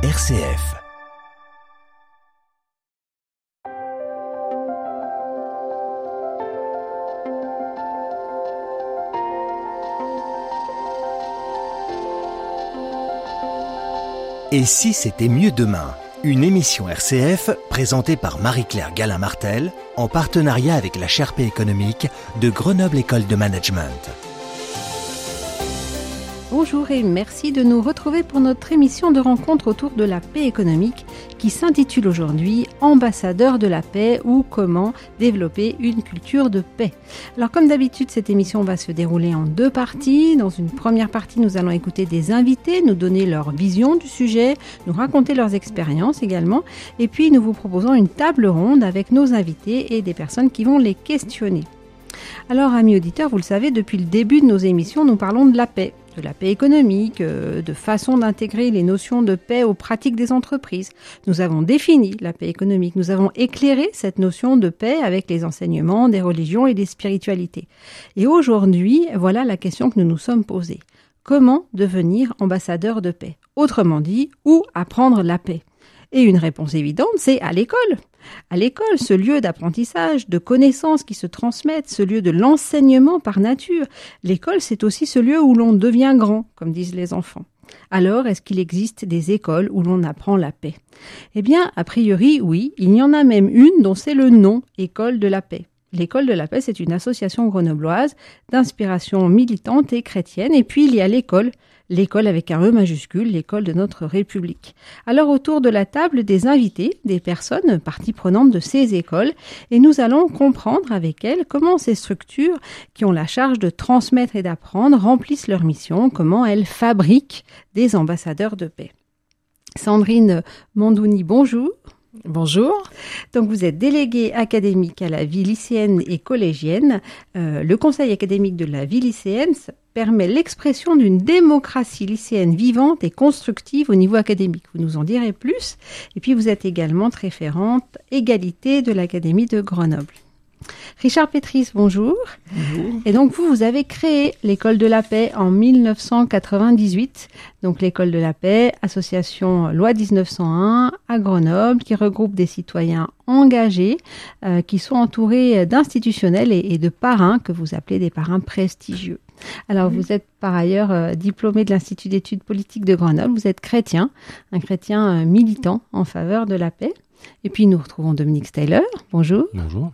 RCF. Et si c'était mieux demain? Une émission RCF présentée par Marie-Claire Galin-Martel en partenariat avec la Sherpa économique de Grenoble École de Management. Bonjour et merci de nous retrouver pour notre émission de rencontre autour de la paix économique qui s'intitule aujourd'hui Ambassadeur de la paix ou comment développer une culture de paix. Alors comme d'habitude, cette émission va se dérouler en deux parties. Dans une première partie, nous allons écouter des invités, nous donner leur vision du sujet, nous raconter leurs expériences également. Et puis nous vous proposons une table ronde avec nos invités et des personnes qui vont les questionner. Alors, amis auditeurs, vous le savez, depuis le début de nos émissions, nous parlons de la paix de la paix économique, euh, de façon d'intégrer les notions de paix aux pratiques des entreprises. Nous avons défini la paix économique, nous avons éclairé cette notion de paix avec les enseignements des religions et des spiritualités. Et aujourd'hui, voilà la question que nous nous sommes posée. Comment devenir ambassadeur de paix? Autrement dit, où apprendre la paix? Et une réponse évidente, c'est à l'école. À l'école, ce lieu d'apprentissage, de connaissances qui se transmettent, ce lieu de l'enseignement par nature, l'école, c'est aussi ce lieu où l'on devient grand, comme disent les enfants. Alors, est-ce qu'il existe des écoles où l'on apprend la paix? Eh bien, a priori, oui, il y en a même une dont c'est le nom, École de la paix. L'école de la paix, c'est une association grenobloise d'inspiration militante et chrétienne. Et puis, il y a l'école, l'école avec un E majuscule, l'école de notre République. Alors autour de la table des invités, des personnes parties prenantes de ces écoles, et nous allons comprendre avec elles comment ces structures qui ont la charge de transmettre et d'apprendre remplissent leur mission, comment elles fabriquent des ambassadeurs de paix. Sandrine Mandouni, bonjour. Bonjour. Donc vous êtes déléguée académique à la vie lycéenne et collégienne. Euh, le conseil académique de la vie lycéenne permet l'expression d'une démocratie lycéenne vivante et constructive au niveau académique. Vous nous en direz plus. Et puis vous êtes également référente égalité de l'Académie de Grenoble. Richard Pétris, bonjour. Bonjour. Et donc vous, vous avez créé l'école de la paix en 1998. Donc l'école de la paix, association loi 1901 à Grenoble, qui regroupe des citoyens engagés, euh, qui sont entourés d'institutionnels et, et, de parrains que vous appelez des parrains prestigieux. Alors vous êtes par ailleurs euh, diplômé de l'Institut d'études politiques de Grenoble. Vous êtes chrétien, un chrétien euh, militant en faveur de la paix. Et puis nous retrouvons Dominique Steyler. Bonjour. Bonjour.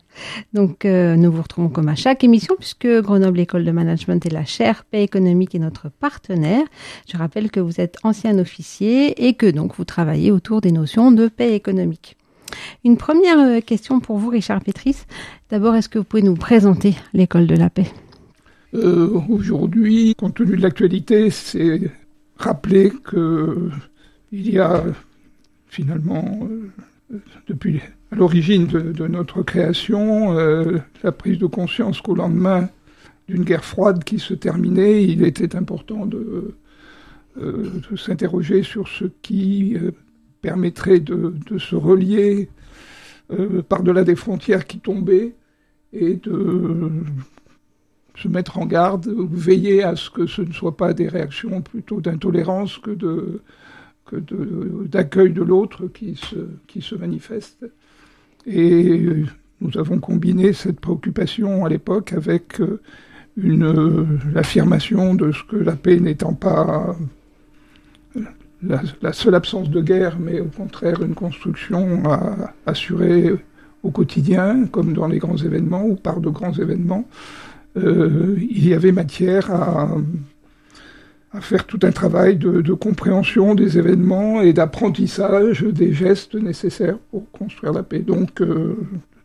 Donc euh, nous vous retrouvons comme à chaque émission puisque Grenoble École de Management et la chaire Paix économique est notre partenaire. Je rappelle que vous êtes ancien officier et que donc vous travaillez autour des notions de paix économique. Une première euh, question pour vous, Richard Pétris. D'abord, est-ce que vous pouvez nous présenter l'école de la paix? Euh, Aujourd'hui, compte tenu de l'actualité, c'est rappeler que il y a finalement euh, depuis l'origine de, notre création, euh, la prise de conscience qu'au lendemain d'une guerre froide qui se terminait, il était important de, euh, s'interroger sur ce qui euh, permettrait de, de, se relier par-delà des frontières qui tombaient et de se mettre en garde, veiller à ce que ce ne soit pas des réactions plutôt d'intolérance que de d'accueil de, l'autre qui se, qui se manifeste. Et nous avons combiné cette préoccupation à l'époque avec une l'affirmation de ce que la paix n'étant pas la, seule absence de guerre, mais au contraire une construction à assurer au quotidien, comme dans les grands événements ou par de grands événements, euh, il y avait matière à, à faire tout un travail de, compréhension des événements et d'apprentissage des gestes nécessaires pour construire la paix. Donc, euh, de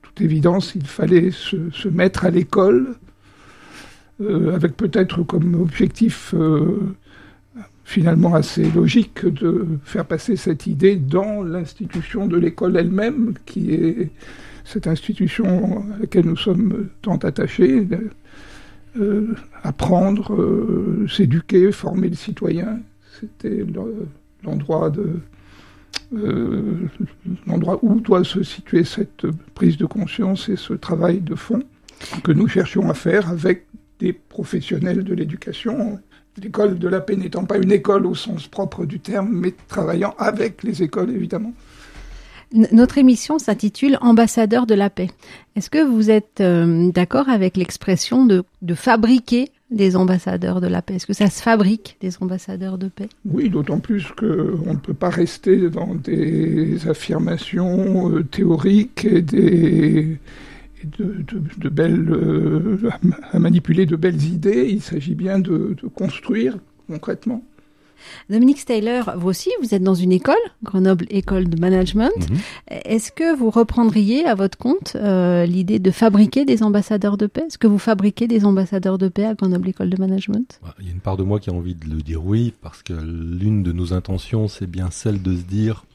toute évidence, il fallait se, se mettre à l'école, euh, avec peut-être comme objectif euh, finalement assez logique de faire passer cette idée dans l'institution de l'école elle-même, qui est cette institution à laquelle nous sommes tant attachés. Euh, apprendre, euh, s'éduquer, former le citoyen. C'était l'endroit euh, l'endroit où doit se situer cette prise de conscience et ce travail de fond que nous cherchions à faire avec des professionnels de l'éducation L'école de la paix n'étant pas une école au sens propre du terme, mais travaillant avec les écoles, évidemment. Notre émission s'intitule Ambassadeur de la paix. Est-ce que vous êtes euh, d'accord avec l'expression de, fabriquer des ambassadeurs de la paix? Est-ce que ça se fabrique des ambassadeurs de paix? Oui, d'autant plus qu'on ne peut pas rester dans des affirmations euh, théoriques et des de, belles, euh, à manipuler de belles idées. Il s'agit bien de construire concrètement. Dominique Steyler, vous aussi, vous êtes dans une école, Grenoble École de Management. Mhm. Est-ce que vous reprendriez à votre compte euh, l'idée de fabriquer des ambassadeurs de paix? Est-ce que vous fabriquez des ambassadeurs de paix à Grenoble École de Management? Bah, Il y a une part de moi qui a envie de le dire oui, parce que l'une de nos intentions, c'est bien celle de se dire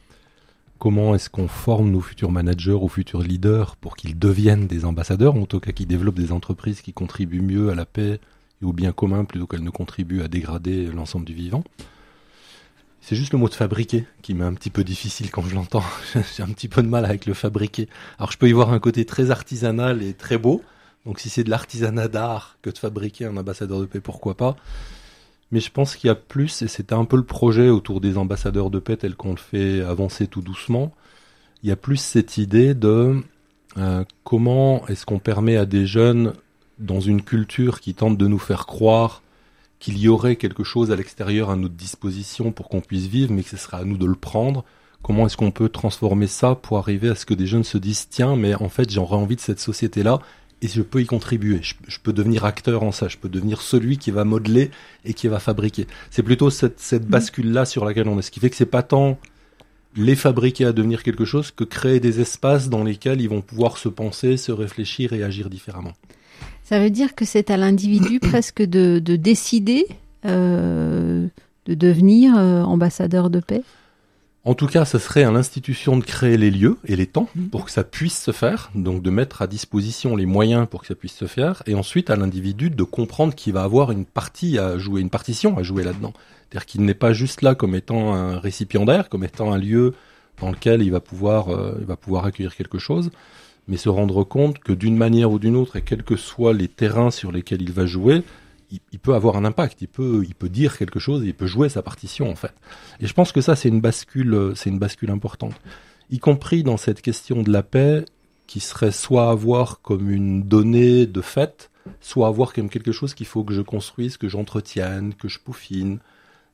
comment est-ce qu'on forme nos futurs managers ou futurs leaders pour qu'ils deviennent des ambassadeurs, en tout cas qu'ils développent des entreprises qui contribuent mieux à la paix et au bien commun plutôt qu'elles ne contribuent à dégrader l'ensemble du vivant. C'est juste le mot de fabriquer qui m'est un petit peu difficile quand je l'entends. J'ai un petit peu de mal avec le fabriquer. Alors je peux y voir un côté très artisanal et très beau. Donc si c'est de l'artisanat d'art que de fabriquer un ambassadeur de paix, pourquoi pas? Mais je pense qu'il y a plus, et c'était un peu le projet autour des ambassadeurs de paix tel qu'on le fait avancer tout doucement, il y a plus cette idée de euh, comment est-ce qu'on permet à des jeunes dans une culture qui tente de nous faire croire qu'il y aurait quelque chose à l'extérieur à notre disposition pour qu'on puisse vivre, mais que ce sera à nous de le prendre. Comment est-ce qu'on peut transformer ça pour arriver à ce que des jeunes se disent tiens, mais en fait j'aurais envie de cette société-là et je peux y contribuer. Je, peux devenir acteur en ça. Je peux devenir celui qui va modeler et qui va fabriquer. C'est plutôt cette, cette mmh. bascule-là sur laquelle on est. Ce qui fait que c'est pas tant les fabriquer à devenir quelque chose que créer des espaces dans lesquels ils vont pouvoir se penser, se réfléchir et agir différemment. Ça veut dire que c'est à l'individu presque de, décider euh, de devenir euh, ambassadeur de paix en tout cas, ce serait à l'institution de créer les lieux et les temps mm. pour que ça puisse se faire, donc de mettre à disposition les moyens pour que ça puisse se faire, et ensuite à l'individu de comprendre qu'il va avoir une partie à jouer, une partition à jouer là-dedans. C'est-à-dire qu'il n'est pas juste là comme étant un récipiendaire, comme étant un lieu dans lequel il va pouvoir, euh, il va pouvoir accueillir quelque chose, mais se rendre compte que d'une manière ou d'une autre, et quels que soient les terrains sur lesquels il va jouer, il, peut avoir un impact, il peut, il peut dire quelque chose, il peut jouer sa partition en fait. Et je pense que ça c'est une bascule, c'est une bascule importante, y compris dans cette question de la paix, qui serait soit à voir comme une donnée de fait, soit à voir comme quelque chose qu'il faut que je construise, que j'entretienne, que je pouffine.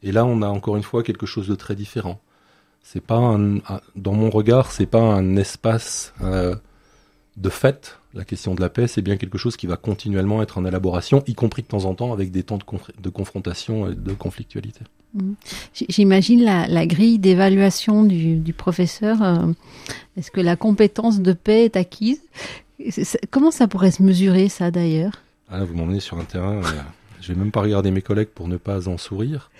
Et là, on a encore une fois quelque chose de très différent. C'est pas dans mon regard, c'est pas un espace euh, de fait, la question de la paix, c'est bien quelque chose qui va continuellement être en élaboration, y compris de temps en temps avec des temps de, confrontation et de conflictualité. Mmh. J'imagine la, grille d'évaluation du, professeur. Euh, est-ce que la compétence de paix est acquise? Comment ça pourrait se mesurer, ça d'ailleurs? Ah, Vous m'emmenez sur un terrain. Je euh, je vais même pas regarder mes collègues pour ne pas en sourire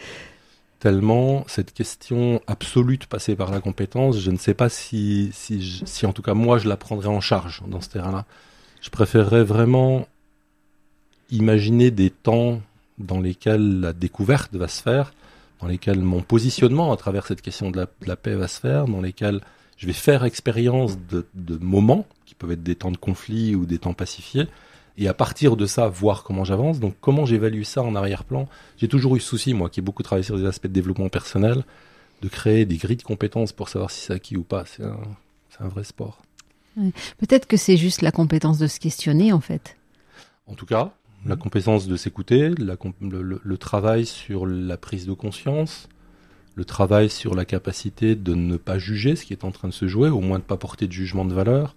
tellement cette question absolue de passer par la compétence, je ne sais pas si, si, en tout cas moi je la prendrais en charge dans ce terrain-là. Je préférerais vraiment imaginer des temps dans lesquels la découverte va se faire, dans lesquels mon positionnement à travers cette question de la, de la paix va se faire, dans lesquels je vais faire expérience de, de moments qui peuvent être des temps de conflit ou des temps pacifiés, et à partir de ça, voir comment j'avance. Donc, comment j'évalue ça en arrière-plan J'ai toujours eu ce souci, moi, qui ai beaucoup travaillé sur des aspects de développement personnel, de créer des grilles de compétences pour savoir si c'est acquis ou pas. C'est un, vrai sport. Peut-être que c'est juste la compétence de se questionner, en fait. En tout cas, la compétence de s'écouter, le, le, travail sur la prise de conscience, le travail sur la capacité de ne pas juger ce qui est en train de se jouer, au moins de ne pas porter de jugement de valeur,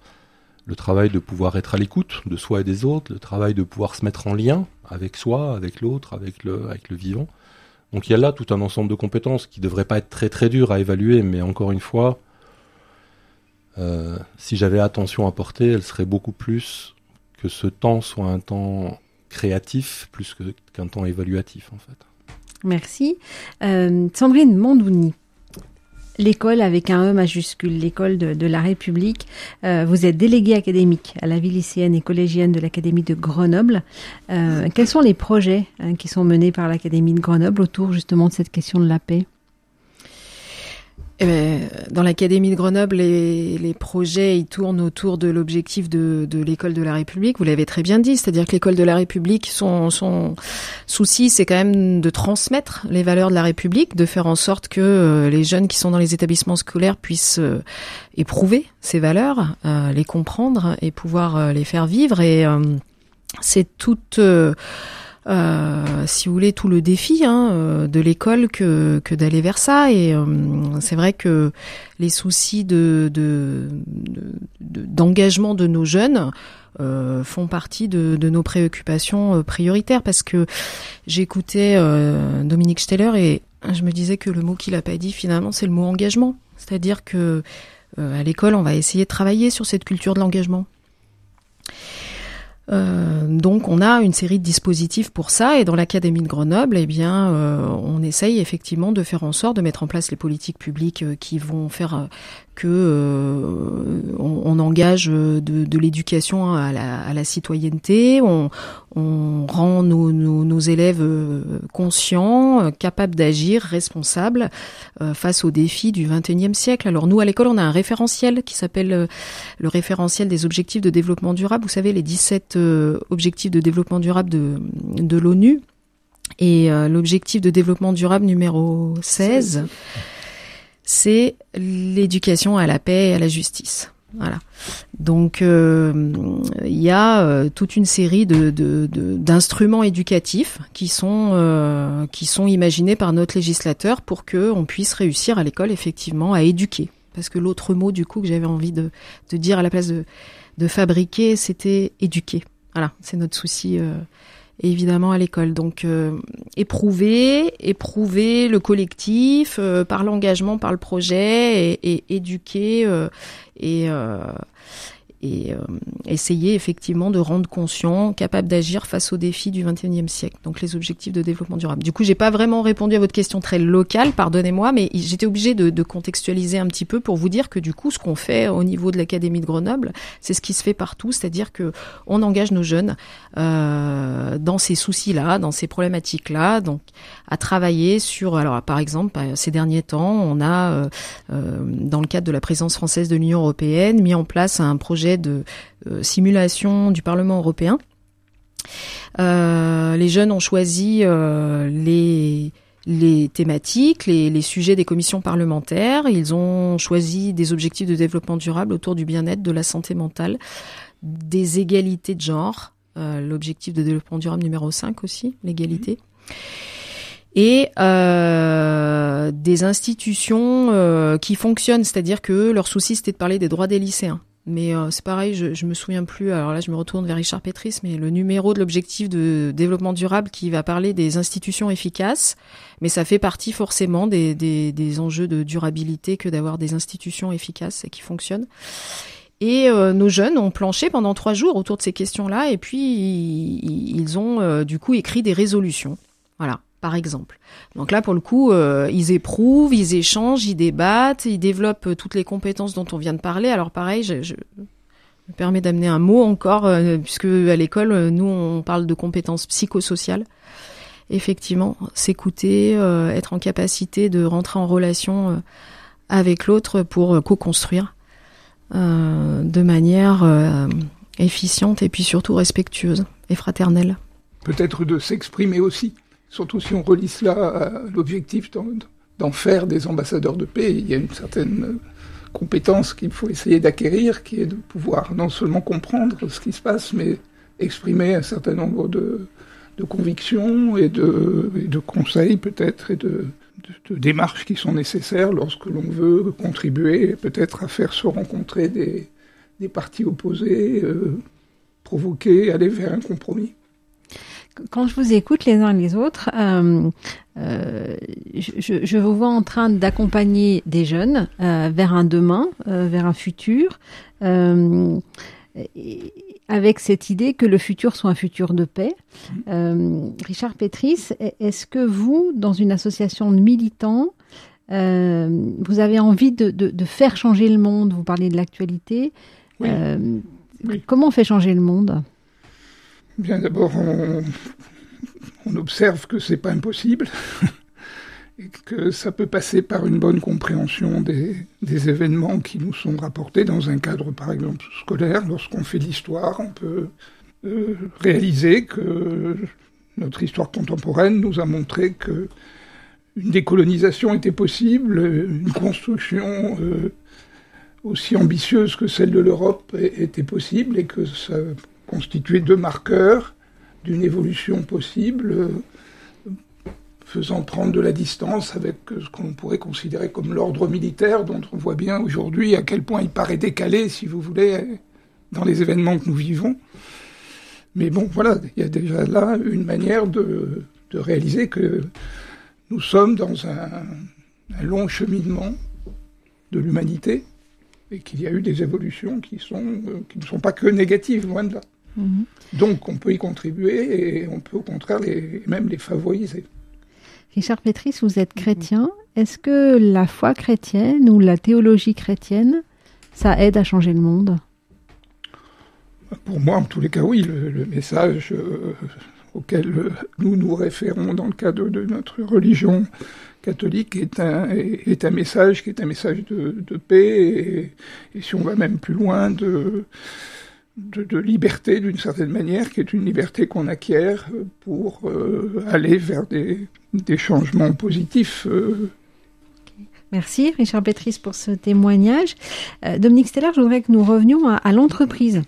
le travail de pouvoir être à l'écoute de soi et des autres, le travail de pouvoir se mettre en lien avec soi, avec l'autre, avec le, vivant. Donc il y a là tout un ensemble de compétences qui ne devraient pas être très très dures à évaluer, mais encore une fois, euh, si j'avais attention à porter, elle serait beaucoup plus que ce temps soit un temps créatif plus qu'un temps évaluatif en fait. Merci. Euh, Sandrine Mondouni, l'école avec un E majuscule, l'école de, la République. Euh, vous êtes délégué académique à la vie lycéenne et collégienne de l'Académie de Grenoble. Euh, quels sont les projets hein, qui sont menés par l'Académie de Grenoble autour justement de cette question de la paix? Eh ben, dans l'académie de Grenoble, les, les, projets ils tournent autour de l'objectif de, de l'école de la République. Vous l'avez très bien dit, c'est-à-dire que l'école de la République, son, son souci, c'est quand même de transmettre les valeurs de la République, de faire en sorte que euh, les jeunes qui sont dans les établissements scolaires puissent euh, éprouver ces valeurs, euh, les comprendre et pouvoir les faire vivre. Et c'est toute euh, si vous voulez, tout le défi hein, euh, de l'école que, d'aller vers ça. Et euh, c'est vrai que les soucis de, d'engagement de, nos jeunes font partie de, de, nos préoccupations prioritaires parce que j'écoutais Dominique Steller et je me disais que le mot qu'il a pas dit finalement c'est le mot engagement. C'est-à-dire que à l'école on va essayer de travailler sur cette culture de l'engagement. Euh, donc on a une série de dispositifs pour ça et dans l'académie de Grenoble, eh bien, euh, on essaye effectivement de faire en sorte de mettre en place les politiques publiques euh, qui vont faire que euh, on, engage de, de l'éducation à la, à la, citoyenneté, on, rend nos, élèves euh, conscients, euh, capables d'agir, responsables face aux défis du XXIe siècle. Alors nous, à l'école, on a un référentiel qui s'appelle le référentiel des objectifs de développement durable. Vous savez, les 17 objectifs de développement durable de, de l'ONU. Et l'objectif de développement durable numéro 16 c'est l'éducation à la paix et à la justice. Voilà. Donc euh, il y a euh, toute une série de, d'instruments éducatifs qui sont euh, qui sont imaginés par notre législateur pour que on puisse réussir à l'école effectivement à éduquer. Parce que l'autre mot du coup que j'avais envie de, de dire à la place de, de fabriquer, c'était éduquer. Voilà, c'est notre souci évidemment à l'école. Donc euh, éprouver, éprouver le collectif euh, par l'engagement, par le projet et, et éduquer euh, et et euh, essayer effectivement de rendre conscient, capable d'agir face aux défis du 21e siècle. Donc les objectifs de développement durable. Du coup, j'ai pas vraiment répondu à votre question très locale, pardonnez-moi, mais j'étais obligée de, contextualiser un petit peu pour vous dire que du coup, ce qu'on fait au niveau de l'académie de Grenoble, c'est ce qui se fait partout, c'est-à-dire que on engage nos jeunes euh, dans ces soucis-là, dans ces problématiques-là, donc à travailler sur. Alors, par exemple, bah, ces derniers temps, on a euh, dans le cadre de la présidence française de l'Union européenne mis en place un projet de euh, simulation du Parlement européen. Euh, les jeunes ont choisi euh, les les thématiques, les, les, sujets des commissions parlementaires. Ils ont choisi des objectifs de développement durable autour du bien-être, de la santé mentale, des égalités de genre, l'objectif de développement durable numéro 5 aussi, l'égalité. Et euh, des institutions qui fonctionnent, c'est-à-dire que leur souci c'était de parler des droits des lycéens. Mais euh, c'est pareil, je, je me souviens plus. Alors là, je me retourne vers Richard Petris, mais le numéro de l'objectif de développement durable qui va parler des institutions efficaces, mais ça fait partie forcément des, des, des enjeux de durabilité que d'avoir des institutions efficaces et qui fonctionnent. Et euh, nos jeunes ont planché pendant trois jours autour de ces questions-là, et puis ils, ont euh, du coup écrit des résolutions. Voilà par exemple. Donc là, pour le coup, euh, ils éprouvent, ils échangent, ils débattent, ils développent euh, toutes les compétences dont on vient de parler. Alors pareil, je, je me permets d'amener un mot encore, euh, puisque à l'école, nous, on parle de compétences psychosociales. Effectivement, s'écouter, être en capacité de rentrer en relation avec l'autre pour co-construire de manière efficiente et puis surtout respectueuse et fraternelle. Peut-être de s'exprimer aussi surtout si on relie cela à l'objectif d'en faire des ambassadeurs de paix. Il y a une certaine compétence qu'il faut essayer d'acquérir, qui est de pouvoir non seulement comprendre ce qui se passe, mais exprimer un certain nombre de, convictions et de, de conseils peut-être et de, démarches qui sont nécessaires lorsque l'on veut contribuer peut-être à faire se rencontrer des, partis opposés, euh, provoquer, aller vers un compromis quand je vous écoute les uns les autres, euh, euh, je, je, vous vois en train d'accompagner des jeunes euh, vers un demain, vers un futur, avec cette idée que le futur soit un futur de paix. Richard Petris, est-ce que vous, dans une association de militants, vous avez envie de, de, de, faire changer le monde? Vous parlez de l'actualité. Oui. Oui. Comment on fait changer le monde? Bien d'abord, on, observe que c'est pas impossible. et que ça peut passer par une bonne compréhension des, événements qui nous sont rapportés dans un cadre, par exemple, scolaire. Lorsqu'on fait l'histoire, on peut euh, réaliser que notre histoire contemporaine nous a montré que une décolonisation était possible, une construction euh, aussi ambitieuse que celle de l'Europe était possible et que ça constituait deux marqueurs d'une évolution possible. Euh, faisant prendre de la distance avec ce qu'on pourrait considérer comme l'ordre militaire, dont on voit bien aujourd'hui à quel point il paraît décalé, si vous voulez, dans les événements que nous vivons. Mais bon, voilà, il y a déjà là une manière de, réaliser que nous sommes dans un, long cheminement de l'humanité et qu'il y a eu des évolutions qui, euh, qui ne sont pas que négatives, loin de là. Mhm. Donc on peut y contribuer et on peut au contraire les, même les favoriser. Richard Pétris, vous êtes chrétien. Est-ce que la foi chrétienne ou la théologie chrétienne, ça aide à changer le monde? Pour moi, en tous les cas, oui. Le, message euh, auquel nous nous référons dans le cadre de notre religion catholique est un, est, un message qui est un message de, paix et, si on va même plus loin, de, de, liberté d'une certaine manière, qui est une liberté qu'on acquiert pour euh, aller vers des, des changements positifs. Euh. Merci Richard Bétris pour ce témoignage. Euh, Dominique Steller, je voudrais que nous revenions à, l'entreprise.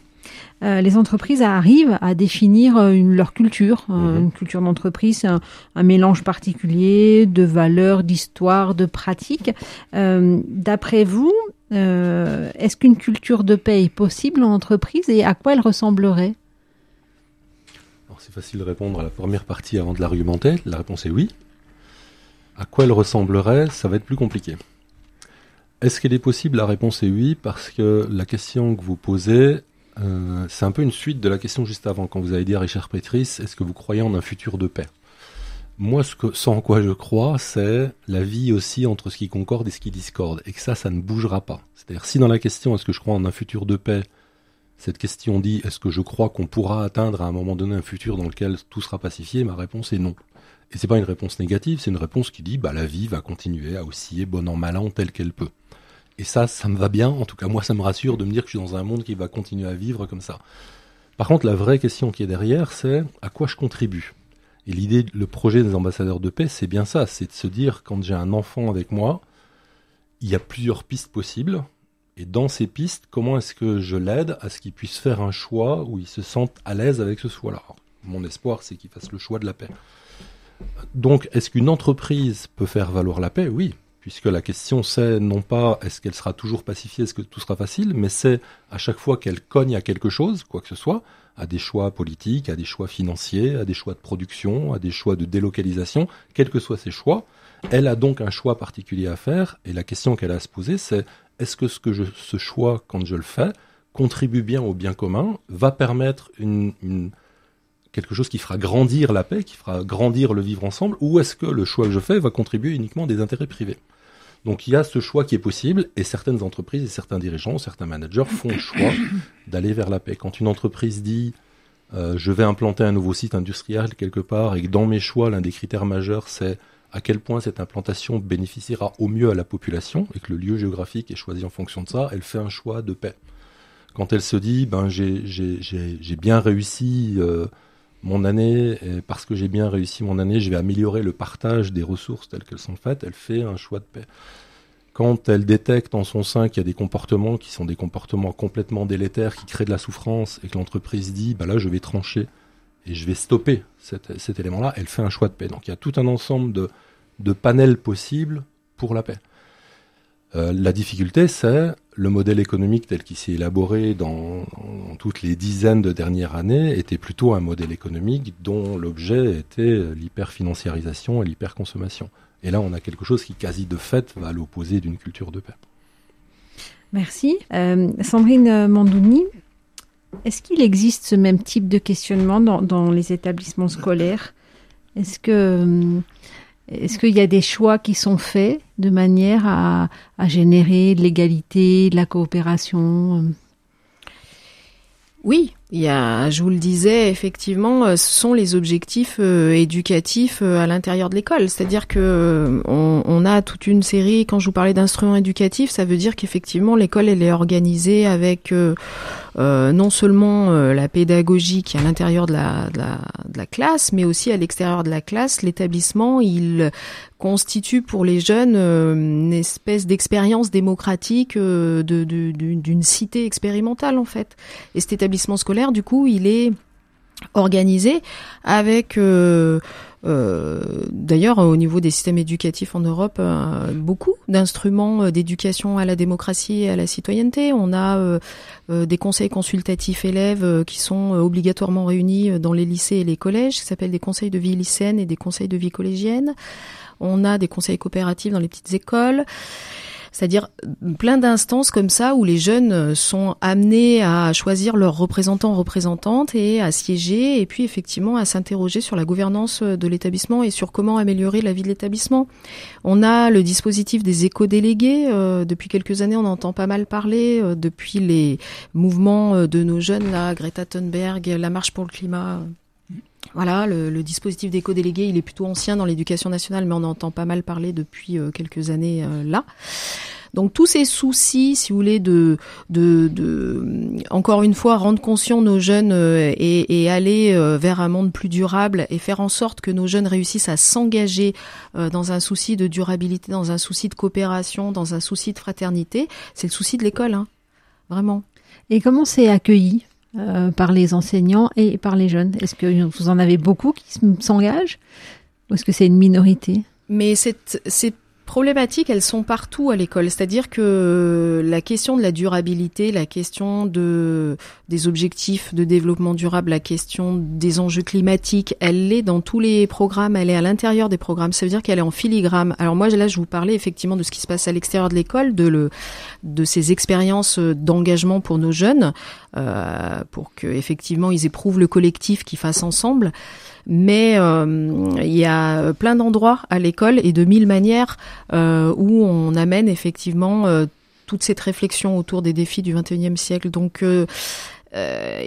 les entreprises arrivent à définir leur culture, mhm. une culture d'entreprise, un, un, mélange particulier de valeurs, d'histoire, de pratiques. D'après vous, euh, est-ce qu'une culture de paix est possible en entreprise et à quoi elle ressemblerait? C'est facile de répondre à la première partie avant de l'argumenter. La réponse est oui. À quoi elle ressemblerait, ça va être plus compliqué. Est-ce qu'elle est possible? La réponse est oui, parce que la question que vous posez, euh, c'est un peu une suite de la question juste avant, quand vous avez dit à Richard Petris, est-ce que vous croyez en un futur de paix? Moi, ce que, sans quoi je crois, c'est la vie aussi entre ce qui concorde et ce qui discorde, et que ça, ça ne bougera pas. C'est-à-dire, si dans la question est-ce que je crois en un futur de paix, cette question dit est-ce que je crois qu'on pourra atteindre à un moment donné un futur dans lequel tout sera pacifié, ma réponse est non. Et c'est pas une réponse négative, c'est une réponse qui dit bah la vie va continuer à osciller bon an mal an telle qu'elle peut. Et ça, ça me va bien. En tout cas, moi, ça me rassure de me dire que je suis dans un monde qui va continuer à vivre comme ça. Par contre, la vraie question qui est derrière, c'est à quoi je contribue? Et l'idée, le projet des ambassadeurs de paix, c'est bien ça, c'est de se dire, quand j'ai un enfant avec moi, il y a plusieurs pistes possibles. Et dans ces pistes, comment est-ce que je l'aide à ce qu'il puisse faire un choix où il se sente à l'aise avec ce choix-là? Mon espoir, c'est qu'il fasse le choix de la paix. Donc, est-ce qu'une entreprise peut faire valoir la paix? Oui, puisque la question c'est non pas est-ce qu'elle sera toujours pacifiée, est-ce que tout sera facile, mais c'est à chaque fois qu'elle cogne à quelque chose, quoi que ce soit, à des choix politiques, à des choix financiers, à des choix de production, à des choix de délocalisation, quels que soient ces choix, elle a donc un choix particulier à faire, et la question qu'elle a à se poser, c'est est-ce que ce, que je, ce choix, quand je le fais, contribue bien au bien commun, va permettre une, quelque chose qui fera grandir la paix, qui fera grandir le vivre ensemble, ou est-ce que le choix que je fais va contribuer uniquement à des intérêts privés? Donc il y a ce choix qui est possible et certaines entreprises et certains dirigeants, certains managers font le choix d'aller vers la paix. Quand une entreprise dit euh, je vais implanter un nouveau site industriel quelque part et que dans mes choix l'un des critères majeurs c'est à quel point cette implantation bénéficiera au mieux à la population et que le lieu géographique est choisi en fonction de ça, elle fait un choix de paix. Quand elle se dit ben j'ai bien réussi euh, mon année, parce que j'ai bien réussi mon année, je vais améliorer le partage des ressources telles qu'elles sont faites, elle fait un choix de paix. Quand elle détecte en son sein qu'il y a des comportements qui sont des comportements complètement délétères, qui créent de la souffrance, et que l'entreprise dit, bah là, je vais trancher et je vais stopper cet, élément-là, elle fait un choix de paix. Donc il y a tout un ensemble de, panels possibles pour la paix. Euh, la difficulté, c'est le modèle économique tel qu'il s'est élaboré dans, toutes les dizaines de dernières années était plutôt un modèle économique dont l'objet était l'hyperfinanciarisation et l'hyperconsommation. Et là, on a quelque chose qui, quasi de fait, va à l'opposé d'une culture de paix. Merci. Euh, Sandrine Mandouni, est-ce qu'il existe ce même type de questionnement dans, dans les établissements scolaires? Est-ce que est-ce qu'il y a des choix qui sont faits de manière à, générer de l'égalité, de la coopération Oui, il y a, je vous le disais, effectivement, euh, ce sont les objectifs euh, éducatifs euh, à l'intérieur de l'école. C'est-à-dire que on, on, a toute une série. Quand je vous parlais d'instruments éducatifs, ça veut dire qu'effectivement l'école elle est organisée avec non seulement la pédagogie qui est à l'intérieur de la, de, la, de la classe, mais aussi à l'extérieur de la classe. L'établissement, il constitue pour les jeunes une espèce d'expérience démocratique de, d'une cité expérimentale en fait. Et cet établissement scolaire du coup, il est organisé avec euh, euh, d'ailleurs au niveau des systèmes éducatifs en Europe euh, beaucoup d'instruments d'éducation à la démocratie et à la citoyenneté. On a des conseils consultatifs élèves qui sont obligatoirement réunis dans les lycées et les collèges, qui s'appellent des conseils de vie lycéenne et des conseils de vie collégienne. On a des conseils coopératifs dans les petites écoles c'est-à-dire plein d'instances comme ça où les jeunes sont amenés à choisir leurs représentants, représentantes et à siéger et puis effectivement à s'interroger sur la gouvernance de l'établissement et sur comment améliorer la vie de l'établissement. On a le dispositif des éco-délégués. Euh, depuis quelques années, on entend pas mal parler euh, depuis les mouvements euh, de nos jeunes là, Greta Thunberg, la marche pour le climat. Voilà, le, dispositif d'éco-délégué, il est plutôt ancien dans l'éducation nationale, mais on entend pas mal parler depuis quelques années là. Donc tous ces soucis, si vous voulez, de, de, encore une fois rendre conscient nos jeunes euh, et, aller euh, vers un monde plus durable et faire en sorte que nos jeunes réussissent à s'engager euh, dans un souci de durabilité, dans un souci de coopération, dans un souci de fraternité, c'est le souci de l'école, hein, vraiment. Et comment c'est accueilli? Par les enseignants et par les jeunes. Est-ce que vous en avez beaucoup qui s'engagent? Ou est-ce que c'est une minorité? Mais c'est problématiques, elles sont partout à l'école. C'est-à-dire que la question de la durabilité, la question de des objectifs de développement durable, la question des enjeux climatiques, elle est dans tous les programmes, elle est à l'intérieur des programmes. Ça veut dire qu'elle est en filigrane. Alors moi, là, je vous parlais effectivement de ce qui se passe à l'extérieur de l'école, de le de ces expériences d'engagement pour nos jeunes, euh, pour que effectivement ils éprouvent le collectif qu'ils fassent ensemble mais euh, il y a plein d'endroits à l'école et de mille manières euh, où on amène effectivement euh, toute cette réflexion autour des défis du XXIe siècle. Donc euh,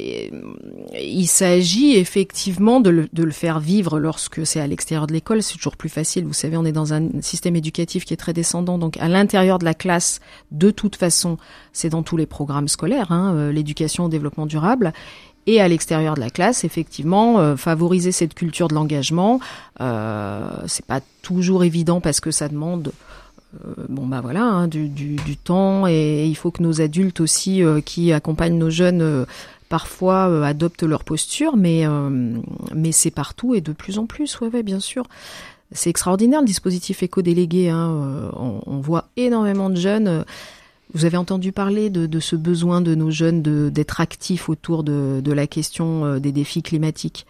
il s'agit effectivement de le, de le, faire vivre lorsque c'est à l'extérieur de l'école. C'est toujours plus facile. Vous savez, on est dans un système éducatif qui est très descendant. Donc, à l'intérieur de la classe, de toute façon, c'est dans tous les programmes scolaires, hein, l'éducation au développement durable et à l'extérieur de la classe, effectivement, euh, favoriser cette culture de l'engagement. Euh, c'est pas toujours évident parce que ça demande euh, bon bah voilà hein, du, du, du, temps et il faut que nos adultes aussi euh, qui accompagnent nos jeunes parfois adoptent leur posture, mais mais c'est partout et de plus en plus, ouais, ouais bien sûr. C'est extraordinaire le dispositif éco-délégué. Hein, on, on, voit énormément de jeunes vous avez entendu parler de, de ce besoin de nos jeunes d'être actifs autour de, de, la question euh, des défis climatiques.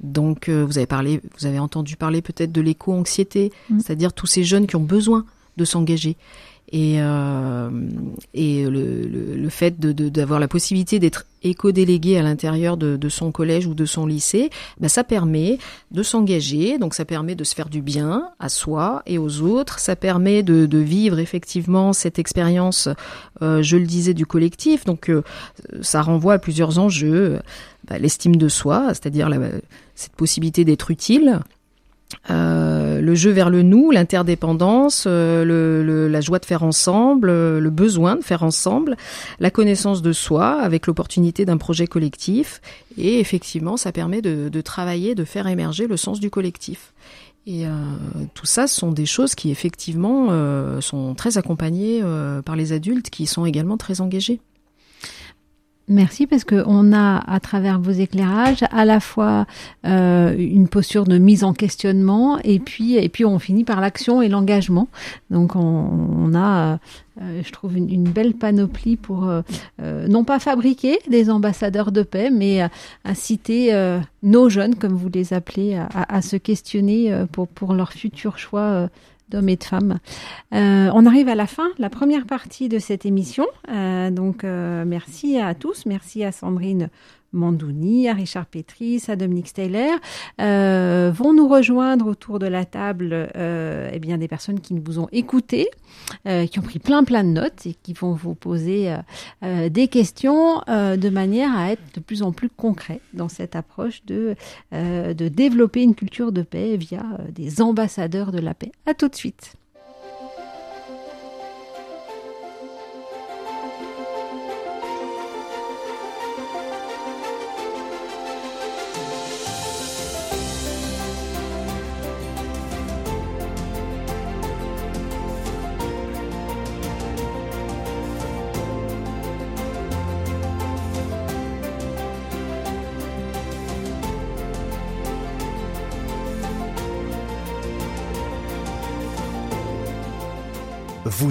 Donc, euh, vous avez parlé, vous avez entendu parler peut-être de l'éco-anxiété, mmh. c'est-à-dire tous ces jeunes qui ont besoin de s'engager. Et, euh, et le, le, le, fait d'avoir de, la possibilité d'être éco-délégué à l'intérieur de, de, son collège ou de son lycée, ben ça permet de s'engager, donc ça permet de se faire du bien à soi et aux autres, ça permet de, de vivre effectivement cette expérience, euh, je le disais, du collectif, donc euh, ça renvoie à plusieurs enjeux, ben, l'estime de soi, c'est-à-dire cette possibilité d'être utile, euh, le jeu vers le nous, l'interdépendance, euh, le, le, la joie de faire ensemble, euh, le besoin de faire ensemble, la connaissance de soi avec l'opportunité d'un projet collectif. Et effectivement, ça permet de, de, travailler, de faire émerger le sens du collectif. Et euh, tout ça sont des choses qui effectivement sont très accompagnées par les adultes qui sont également très engagés. Merci parce qu'on a à travers vos éclairages à la fois euh, une posture de mise en questionnement et puis et puis on finit par l'action et l'engagement. Donc on, a, euh, je trouve une, belle panoplie pour euh, non pas fabriquer des ambassadeurs de paix, mais inciter nos jeunes, comme vous les appelez, à, à se questionner pour pour leur futur choix d'hommes et de femmes. Euh, on arrive à la fin, la première partie de cette émission. Euh, donc, euh, merci à tous. Merci à Sandrine Mandouni, à Richard Petris, à Dominique Steyler, euh, vont nous rejoindre autour de la table euh, eh bien, des personnes qui vous ont écouté, euh, qui ont pris plein plein de notes et qui vont vous poser des questions de manière à être de plus en plus concret dans cette approche de, de développer une culture de paix via des ambassadeurs de la paix. À tout de suite.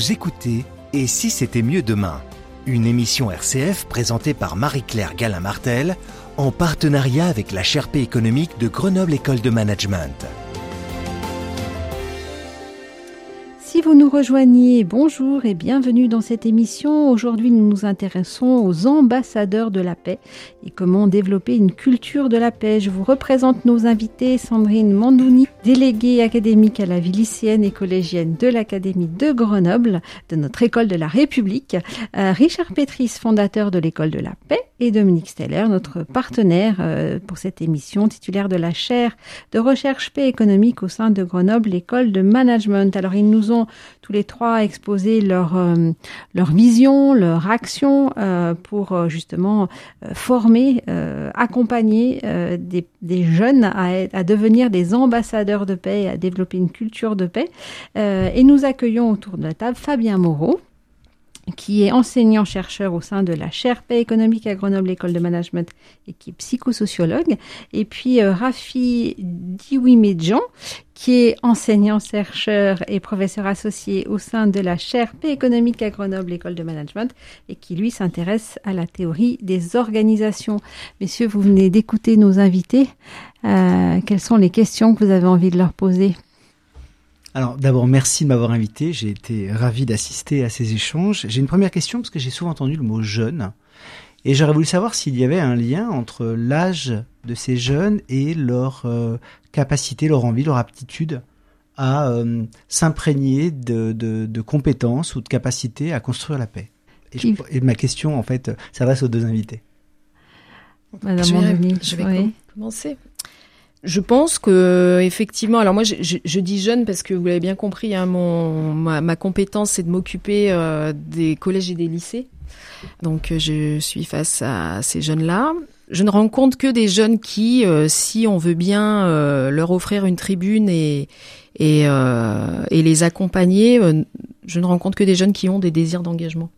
Vous écoutez Et si c'était mieux demain Une émission RCF présentée par Marie-Claire Galin-Martel en partenariat avec la Sherpa économique de Grenoble École de Management. Nous rejoignez, bonjour et bienvenue dans cette émission. Aujourd'hui, nous nous intéressons aux ambassadeurs de la paix et comment développer une culture de la paix. Je vous représente nos invités, Sandrine Mandouni, déléguée académique à la vie lycéenne et collégienne de l'Académie de Grenoble, de notre école de la République, euh, Richard Petris, fondateur de l'école de la paix, et Dominique Steller, notre partenaire euh, pour cette émission, titulaire de la chaire de recherche paix économique au sein de Grenoble, l'école de management. Alors, ils nous ont tous les trois exposé leur, euh, leur vision, leur action euh, pour justement former, accompagner des, jeunes à, à, devenir des ambassadeurs de paix, à développer une culture de paix. et nous accueillons autour de la table Fabien Moreau, qui est enseignant-chercheur au sein de la chaire paix économique à Grenoble École de Management et qui est psychosociologue. Et puis euh, Rafi Diwimedjan, qui est enseignant-chercheur et professeur associé au sein de la chaire paix économique à Grenoble École de Management et qui lui s'intéresse à la théorie des organisations. Messieurs, vous venez d'écouter nos invités. Euh, quelles sont les questions que vous avez envie de leur poser? Alors d'abord, merci de m'avoir invité. J'ai été ravi d'assister à ces échanges. J'ai une première question parce que j'ai souvent entendu le mot jeune. Et j'aurais voulu savoir s'il y avait un lien entre l'âge de ces jeunes et leur euh, capacité, leur envie, leur aptitude à euh, s'imprégner de, de, compétences ou de capacités à construire la paix. Et, ma question, en fait, s'adresse aux deux invités. Madame je vais, je vais commencer. Je pense que effectivement, alors moi je, je, dis jeune parce que vous l'avez bien compris, hein, mon ma, compétence c'est de m'occuper euh, des collèges et des lycées. Donc euh, je suis face à ces jeunes-là. Je ne rencontre que des jeunes qui, euh, si on veut bien leur offrir une tribune et les accompagner, je ne rencontre que des jeunes qui ont des désirs d'engagement.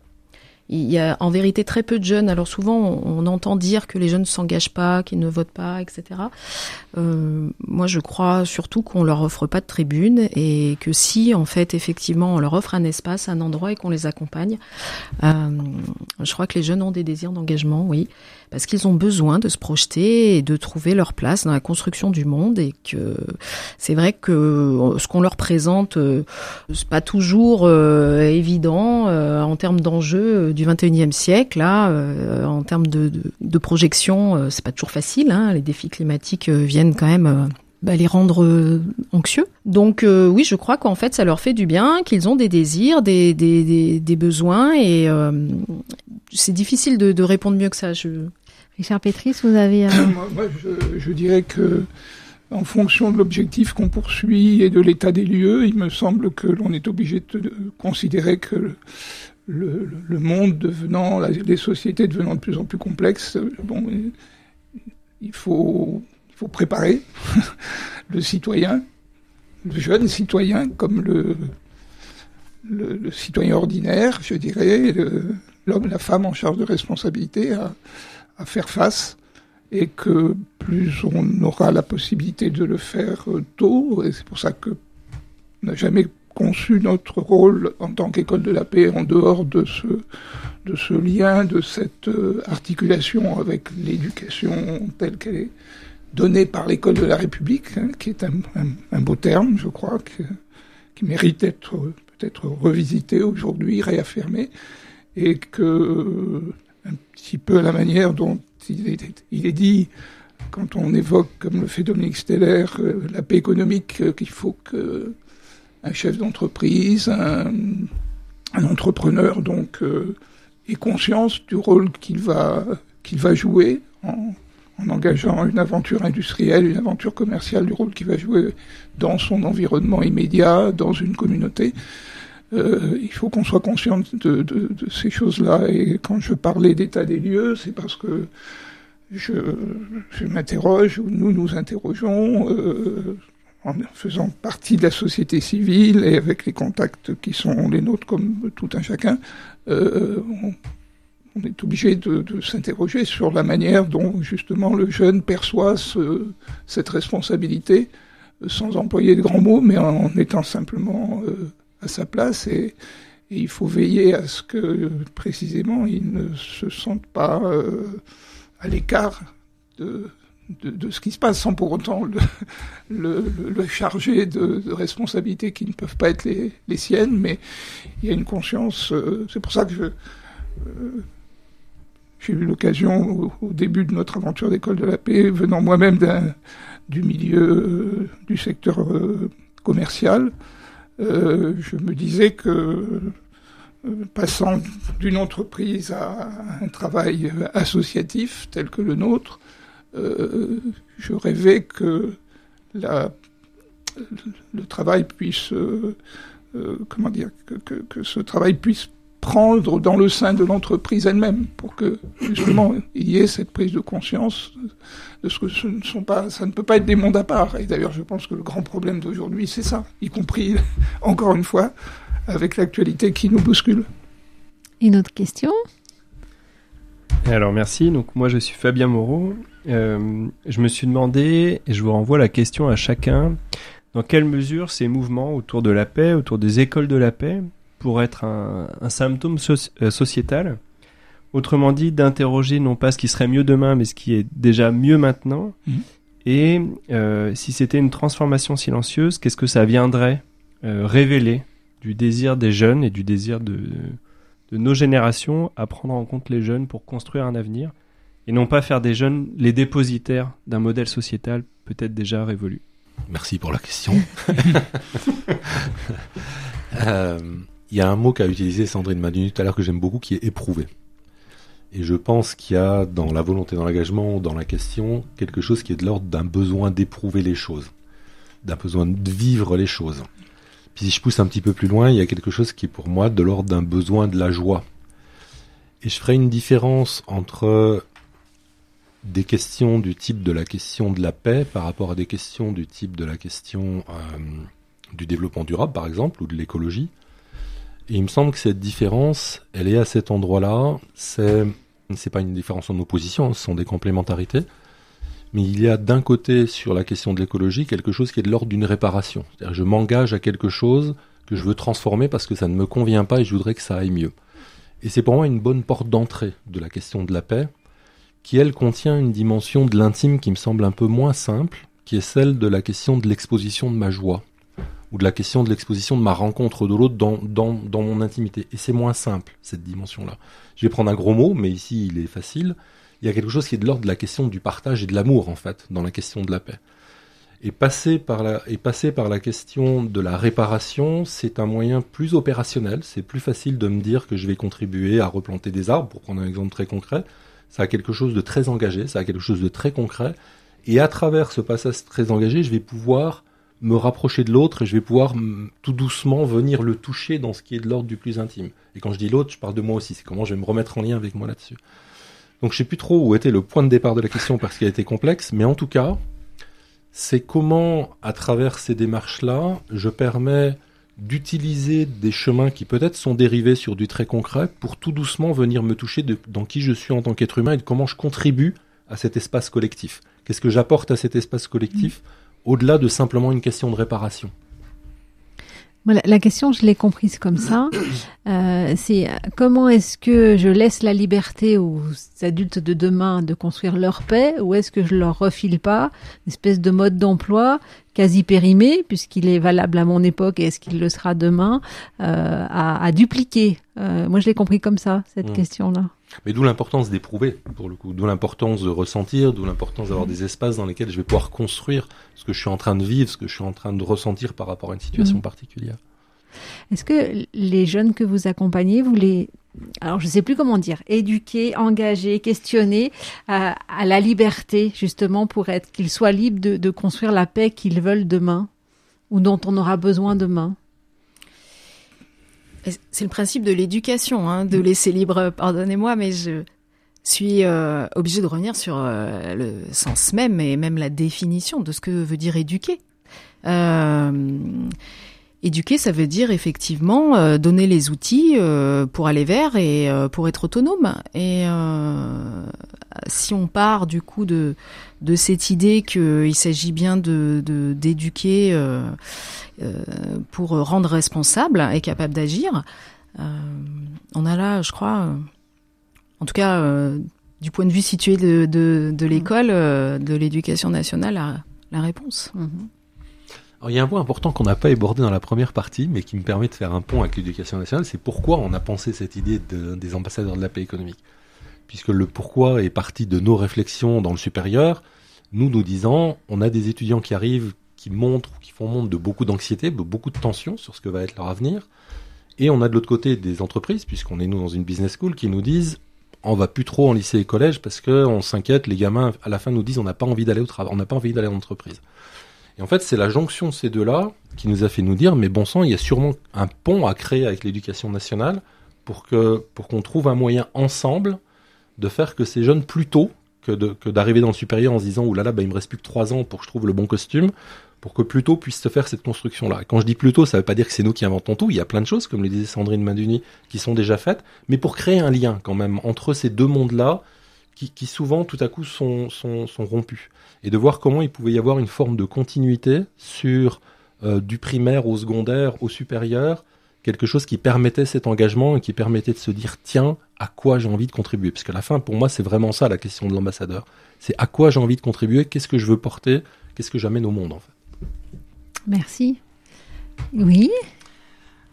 Il y a en vérité très peu de jeunes. Alors souvent, on, entend dire que les jeunes ne s'engagent pas, qu'ils ne votent pas, etc. Euh, moi, je crois surtout qu'on leur offre pas de tribune et que si, en fait, effectivement, on leur offre un espace, un endroit et qu'on les accompagne, euh, je crois que les jeunes ont des désirs d'engagement, oui parce qu'ils ont besoin de se projeter et de trouver leur place dans la construction du monde et que c'est vrai que euh, ce qu'on leur présente euh, c'est pas toujours euh, évident en termes d'enjeux du 21e siècle là en termes de, de, de projection c'est pas toujours facile hein, les défis climatiques viennent quand même bah, les rendre anxieux. Donc oui, je crois qu'en fait, ça leur fait du bien, qu'ils ont des désirs, des, des, des, besoins, et c'est difficile de, de, répondre mieux que ça. Je, Richard Pétris, vous avez... Euh, moi, je, dirais que en fonction de l'objectif qu'on poursuit et de l'état des lieux, il me semble que l'on est obligé de, considérer que le, monde devenant, les sociétés devenant de plus en plus complexes, bon, il faut, il faut préparer le citoyen, le jeune citoyen, comme le, le, citoyen ordinaire, je dirais, l'homme, la femme en charge de responsabilité, à, à faire face et que plus on aura la possibilité de le faire euh, tôt, et c'est pour ça que n'a jamais conçu notre rôle en tant qu'école de la paix en dehors de ce, de ce lien, de cette euh, articulation avec l'éducation telle qu'elle est donnée par l'école de la République, hein, qui est un, un, beau terme, je crois, qui, qui mérite d'être peut-être revisité aujourd'hui, réaffirmé, et que un petit peu la manière dont il est, dit quand on évoque, comme le fait Dominique Steller, euh, la paix économique, euh, qu'il faut que un chef d'entreprise, un, entrepreneur, donc, euh, ait conscience du rôle qu'il va, qu'il va jouer en, engageant une aventure industrielle, une aventure commerciale, du rôle qu'il va jouer dans son environnement immédiat, dans une communauté. Euh, il faut qu'on soit conscient de, de, de ces choses-là. Et quand je parlais d'état des lieux, c'est parce que je, je m'interroge, ou nous nous interrogeons, euh, en faisant partie de la société civile et avec les contacts qui sont les nôtres comme tout un chacun, euh, on, est obligé de, de s'interroger sur la manière dont justement le jeune perçoit ce, cette responsabilité, sans employer de grands mots, mais en, étant simplement euh, à sa place et, il faut veiller à ce que précisément il ne se sente pas euh, à l'écart de, de, ce qui se passe sans pour autant le, charger de, responsabilités qui ne peuvent pas être les, les, siennes, mais il y a une conscience. Euh, c'est pour ça que euh, j'ai eu l'occasion au, début de notre aventure d'école de la paix, venant moi-même du milieu du secteur commercial, euh, je me disais que passant d'une entreprise à un travail associatif tel que le nôtre, euh, je rêvais que le travail puisse, euh, euh, comment dire, que, ce travail puisse prendre dans le sein de l'entreprise elle-même pour que justement il y ait cette prise de conscience de ce que ce ne sont pas, ça ne peut pas être des mondes à part. Et d'ailleurs, je pense que le grand problème d'aujourd'hui, c'est ça, y compris encore une fois avec l'actualité qui nous bouscule. Une autre question? Alors merci, donc moi je suis Fabien Moreau. Euh, je me suis demandé, et je vous renvoie la question à chacun, dans quelle mesure ces mouvements autour de la paix, autour des écoles de la paix, pourraient être un, un symptôme so euh, sociétal Autrement dit, d'interroger non pas ce qui serait mieux demain, mais ce qui est déjà mieux maintenant. Mmh. Et euh, si c'était une transformation silencieuse, qu'est-ce que ça viendrait euh, révéler du désir des jeunes et du désir de, de nos générations à prendre en compte les jeunes pour construire un avenir et non pas faire des jeunes les dépositaires d'un modèle sociétal peut-être déjà révolu? Merci pour la question. Euh, il y a un mot qu'a utilisé Sandrine Madunu tout à l'heure que j'aime beaucoup qui est éprouvé. Et je pense qu'il y a dans la volonté, dans l'engagement, dans la question, quelque chose qui est de l'ordre d'un besoin d'éprouver les choses, d'un besoin de vivre les choses. Puis si je pousse un petit peu plus loin, il y a quelque chose qui est pour moi de l'ordre d'un besoin de la joie. Et je ferai une différence entre des questions du type de la question de la paix par rapport à des questions du type de la question euh, du développement durable, par exemple, ou de l'écologie. Et il me semble que cette différence, elle est à cet endroit-là. C'est, c'est pas une différence en opposition, ce sont des complémentarités mais il y a d'un côté sur la question de l'écologie quelque chose qui est de l'ordre d'une réparation. C'est-à-dire je m'engage à quelque chose que je veux transformer parce que ça ne me convient pas et je voudrais que ça aille mieux. Et c'est pour moi une bonne porte d'entrée de la question de la paix, qui elle contient une dimension de l'intime qui me semble un peu moins simple, qui est celle de la question de l'exposition de ma joie, ou de la question de l'exposition de ma rencontre de l'autre dans, dans, dans mon intimité. Et c'est moins simple, cette dimension-là. Je vais prendre un gros mot, mais ici il est facile il y a quelque chose qui est de l'ordre de la question du partage et de l'amour, en fait, dans la question de la paix. Et passer par la, et passer par la question de la réparation, c'est un moyen plus opérationnel. C'est plus facile de me dire que je vais contribuer à replanter des arbres, pour prendre un exemple très concret. Ça a quelque chose de très engagé, ça a quelque chose de très concret. Et à travers ce passage très engagé, je vais pouvoir me rapprocher de l'autre et je vais pouvoir tout doucement venir le toucher dans ce qui est de l'ordre du plus intime. Et quand je dis l'autre, je parle de moi aussi. C'est comment je vais me remettre en lien avec moi là-dessus. Donc je sais plus trop où était le point de départ de la question parce qu'elle était complexe, mais en tout cas, c'est comment, à travers ces démarches-là, je permets d'utiliser des chemins qui peut-être sont dérivés sur du très concret pour tout doucement venir me toucher dans qui je suis en tant qu'être humain et de comment je contribue à cet espace collectif. Qu'est-ce que j'apporte à cet espace collectif? Au-delà de simplement une question de réparation voilà, la question, je l'ai comprise comme ça. Euh, c'est comment est-ce que je laisse la liberté aux adultes de demain de construire leur paix ou est-ce que je leur refile pas une espèce de mode d'emploi quasi périmé puisqu'il est valable à mon époque et est-ce qu'il le sera demain euh, à, à, dupliquer? Euh, Moi, je l'ai compris comme ça, cette mmh. question-là. Mais d'où l'importance d'éprouver, pour le coup, d'où l'importance de ressentir, d'où l'importance d'avoir des espaces dans lesquels je vais pouvoir construire ce que je suis en train de vivre, ce que je suis en train de ressentir par rapport à une situation Mhm. particulière. Est-ce que les jeunes que vous accompagnez, vous les, alors je ne sais plus comment dire, éduquer, engager, questionner à, à la liberté, justement, pour être qu'ils soient libres de, de construire la paix qu'ils veulent demain ou dont on aura besoin demain? C'est le principe de l'éducation, hein, de laisser libre. Pardonnez-moi, mais je suis euh, obligée de revenir sur euh, le sens même et même la définition de ce que veut dire éduquer. Euh, éduquer, ça veut dire effectivement euh, donner les outils euh, pour aller vers et euh, pour être autonome. Et si on part du coup de cette idée qu'il s'agit bien de d'éduquer pour rendre responsable et capable d'agir, on a là, je crois, en tout cas, du point de vue situé de, de, l'école, de l'éducation nationale, la, réponse. Mhm. Il y a un point important qu'on n'a pas abordé dans la première partie, mais qui me permet de faire un pont avec l'éducation nationale, c'est pourquoi on a pensé cette idée de- des ambassadeurs de la paix économique. Puisque le pourquoi est parti de nos réflexions dans le supérieur, nous nous disant, on a des étudiants qui arrivent, qui montrent, qui font montre de beaucoup d'anxiété, de beaucoup de tension sur ce que va être leur avenir. Et on a de l'autre côté des entreprises, puisqu'on est nous dans une business school, qui nous disent, on va plus trop en lycée et collège parce que on s'inquiète, les gamins à la fin nous disent on n'a pas envie d'aller au travail, on n'a pas envie d'aller en entreprise. Et en fait, c'est la jonction de ces deux-là qui nous a fait nous dire, mais bon sang, il y a sûrement un pont à créer avec l'éducation nationale pour que pour qu'on trouve un moyen ensemble de faire que ces jeunes plus tôt que d'arriver dans le supérieur en se disant oulala, là là, bah, il me reste plus que trois ans pour que je trouve le bon costume, pour que plus tôt puisse se faire cette construction-là. Quand je dis plus tôt, ça veut pas dire que c'est nous qui inventons tout. Il y a plein de choses, comme le disait Sandrine Manduni, qui sont déjà faites, mais pour créer un lien quand même entre ces deux mondes-là, qui, qui souvent tout à coup sont, sont rompus. Et de voir comment il pouvait y avoir une forme de continuité sur euh, du primaire au secondaire, au supérieur, quelque chose qui permettait cet engagement et qui permettait de se dire tiens, à quoi j'ai envie de contribuer? Parce qu'à la fin, pour moi, c'est vraiment ça la question de l'ambassadeur. C'est à quoi j'ai envie de contribuer, qu'est-ce que je veux porter, qu'est-ce que j'amène au monde en fait? Merci. Oui.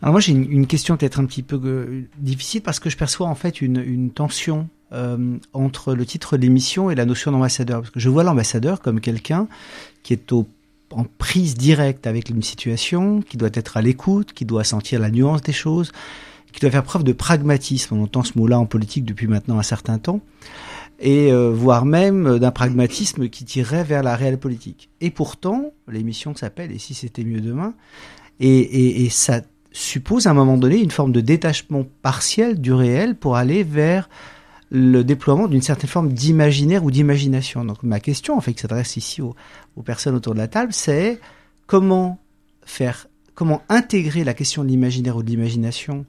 Alors moi j'ai une, une question peut-être un petit peu euh, difficile parce que je perçois en fait une, une tension euh, entre le titre de l'émission et la notion d'ambassadeur. Parce que je vois l'ambassadeur comme quelqu'un qui est en prise directe avec une situation, qui doit être à l'écoute, qui doit sentir la nuance des choses, qui doit faire preuve de pragmatisme. On entend ce mot-là en politique depuis maintenant un certain temps. Et euh, voire même d'un pragmatisme qui tirerait vers la réelle politique. Et pourtant, l'émission s'appelle Et si c'était mieux demain? Et ça suppose à un moment donné une forme de détachement partiel du réel pour aller vers le déploiement d'une certaine forme d'imaginaire ou d'imagination. Donc ma question, en fait, qui s'adresse ici aux, personnes autour de la table, c'est comment faire, comment intégrer la question de l'imaginaire ou de l'imagination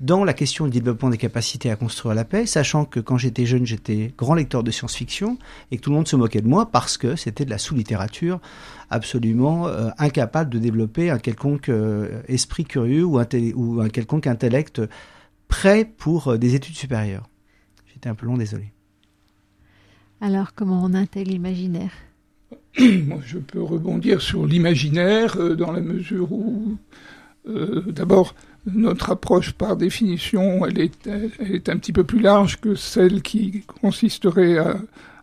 dans la question du développement des capacités à construire la paix, sachant que quand j'étais jeune, j'étais grand lecteur de science-fiction et que tout le monde se moquait de moi parce que c'était de la sous-littérature absolument euh, incapable de développer un quelconque euh, esprit curieux ou, ou, un quelconque intellect prêt pour euh, des études supérieures. J'étais un peu long, désolé. Alors, comment on intègre l'imaginaire? Moi, je peux rebondir sur l'imaginaire euh, dans la mesure où, euh, d'abord, notre approche par définition, elle est, elle est un petit peu plus large que celle qui consisterait à,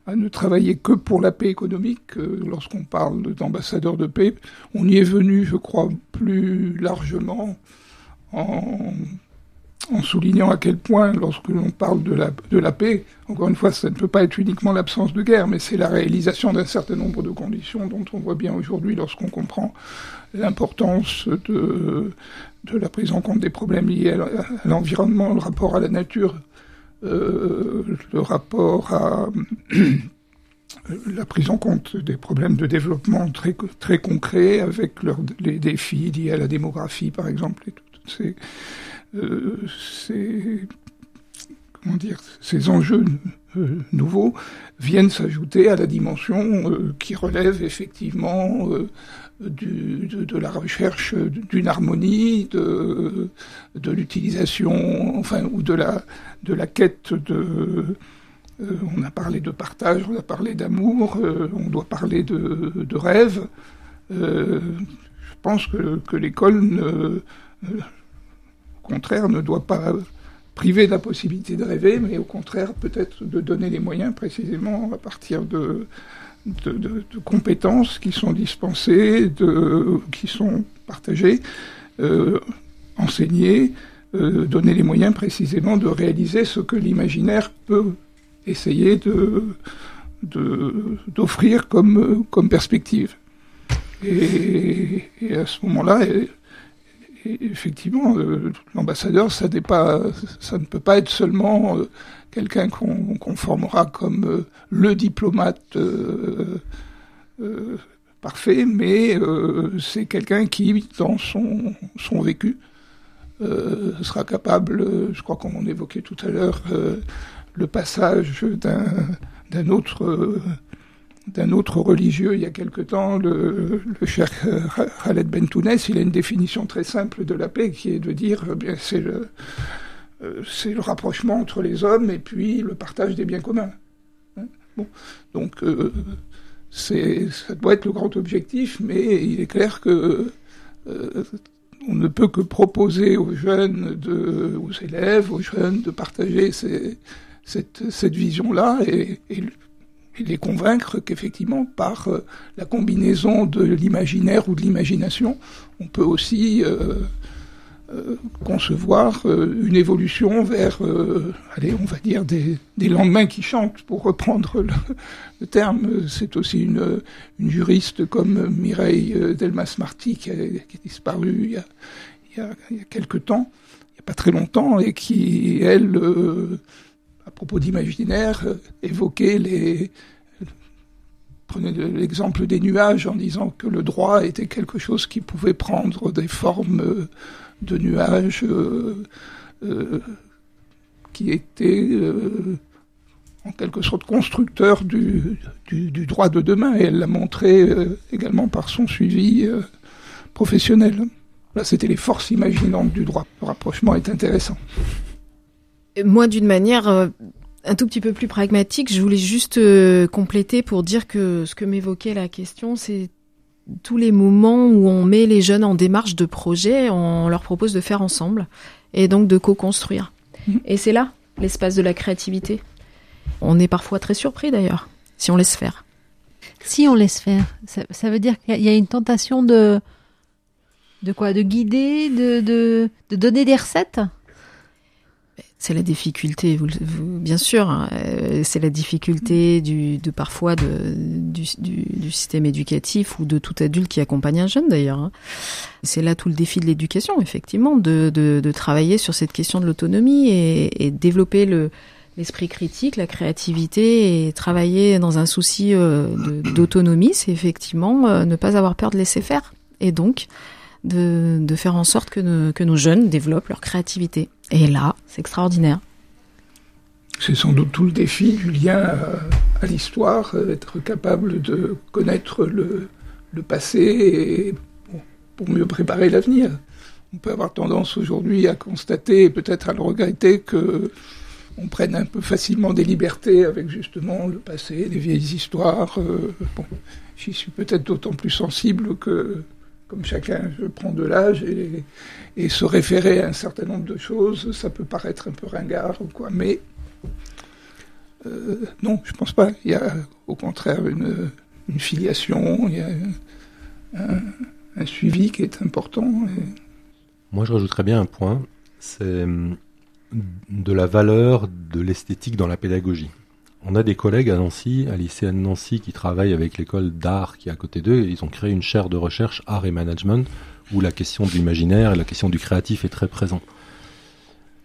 à ne travailler que pour la paix économique. Euh, Lorsqu'on parle d'ambassadeur de paix, on y est venu, je crois, plus largement en, en soulignant à quel point, lorsque l'on parle de la, de la paix, encore une fois, ça ne peut pas être uniquement l'absence de guerre, mais c'est la réalisation d'un certain nombre de conditions dont on voit bien aujourd'hui lorsqu'on comprend l'importance de, la prise en compte des problèmes liés à l'environnement, le rapport à la nature, euh, le rapport à la prise en compte des problèmes de développement très, très concrets avec les défis liés à la démographie, par exemple, et euh, ces, comment dire, ces enjeux euh, nouveaux viennent s'ajouter à la dimension euh, qui relève effectivement de, de, la recherche d'une harmonie, de, de l'utilisation, enfin, ou de la, de la quête de. On a parlé de partage, on a parlé d'amour, on doit parler de, de rêve. Je pense que, que l'école, au contraire, ne doit pas priver de la possibilité de rêver, mais au contraire peut-être de donner les moyens précisément à partir de, compétences qui sont dispensées, de, qui sont partagées, euh, enseignées, euh, donner les moyens précisément de réaliser ce que l'imaginaire peut essayer de d'offrir comme, comme perspective. Et, à ce moment-là, effectivement, euh, l'ambassadeur, ça, ne peut pas être seulement euh, quelqu'un qu'on formera comme euh, le diplomate parfait, mais c'est quelqu'un qui, dans son, son vécu, sera capable, je crois qu'on évoquait tout à l'heure, le passage d'un autre d'un autre religieux il y a quelque temps, le, le cher Khaled Bentounes, il a une définition très simple de la paix qui est de dire eh c'est le euh, c'est le rapprochement entre les hommes et puis le partage des biens communs. Hein. Donc euh, c'est ça doit être le grand objectif, mais il est clair que euh, on ne peut que proposer aux jeunes, de, aux élèves, aux jeunes de partager cette, vision-là et et les convaincre qu'effectivement, par euh, la combinaison de l'imaginaire ou de l'imagination, on peut aussi euh, euh, concevoir une évolution vers, allez, on va dire, des, des, lendemains qui chantent, pour reprendre le, terme. C'est aussi une, une, juriste comme Mireille Delmas-Marty qui, a, qui disparu il y, a, il, y a, il y a quelque temps, il n'y a pas très longtemps, et qui, elle, propos d'imaginaire, euh, évoquer les prenez l'exemple des nuages en disant que le droit était quelque chose qui pouvait prendre des formes euh, de nuages euh, qui étaient en quelque sorte constructeurs du, du, droit de demain et elle l'a montré également par son suivi professionnel. Là, c'était les forces imaginantes du droit. Le rapprochement est intéressant. Moi, d'une manière euh, un tout petit peu plus pragmatique, je voulais juste euh, compléter pour dire que ce que m'évoquait la question, c'est tous les moments où on met les jeunes en démarche de projet, on leur propose de faire ensemble et donc de co-construire. Mmh. Et c'est là l'espace de la créativité. On est parfois très surpris d'ailleurs, si on laisse faire. Si on laisse faire, ça, veut dire qu'il y a une tentation de de quoi? De guider, de, de, de donner des recettes? C'est la difficulté, bien sûr, hein, euh, c'est la difficulté du, de parfois du, du, système éducatif ou de tout adulte qui accompagne un jeune d'ailleurs. Hein. C'est là tout le défi de l'éducation, effectivement, de, travailler sur cette question de l'autonomie et, et, développer le, l'esprit critique, la créativité et travailler dans un souci euh, d'autonomie, c'est effectivement euh, ne pas avoir peur de laisser faire. Et donc, de, faire en sorte que, nos jeunes développent leur créativité. Et là, c'est extraordinaire. C'est sans doute tout le défi du lien à, l'histoire, euh, être capable de connaître le, passé pour mieux préparer l'avenir. On peut avoir tendance aujourd'hui à constater et peut-être à le regretter que on prenne un peu facilement des libertés avec justement le passé, les vieilles histoires. Euh, j'y suis peut-être d'autant plus sensible que comme chacun prend de l'âge et, se référer à un certain nombre de choses, ça peut paraître un peu ringard ou quoi, mais euh, non, je pense pas. Il y a au contraire une, filiation, il y a un, un, suivi qui est important. Moi, je rajouterais bien un point, c'est de la valeur de l'esthétique dans la pédagogie. On a des collègues à Nancy, à de Nancy, qui travaillent avec l'école d'art qui est à côté d'eux. Ils ont créé une chaire de recherche art et management où la question de l'imaginaire et la question du créatif est très présente.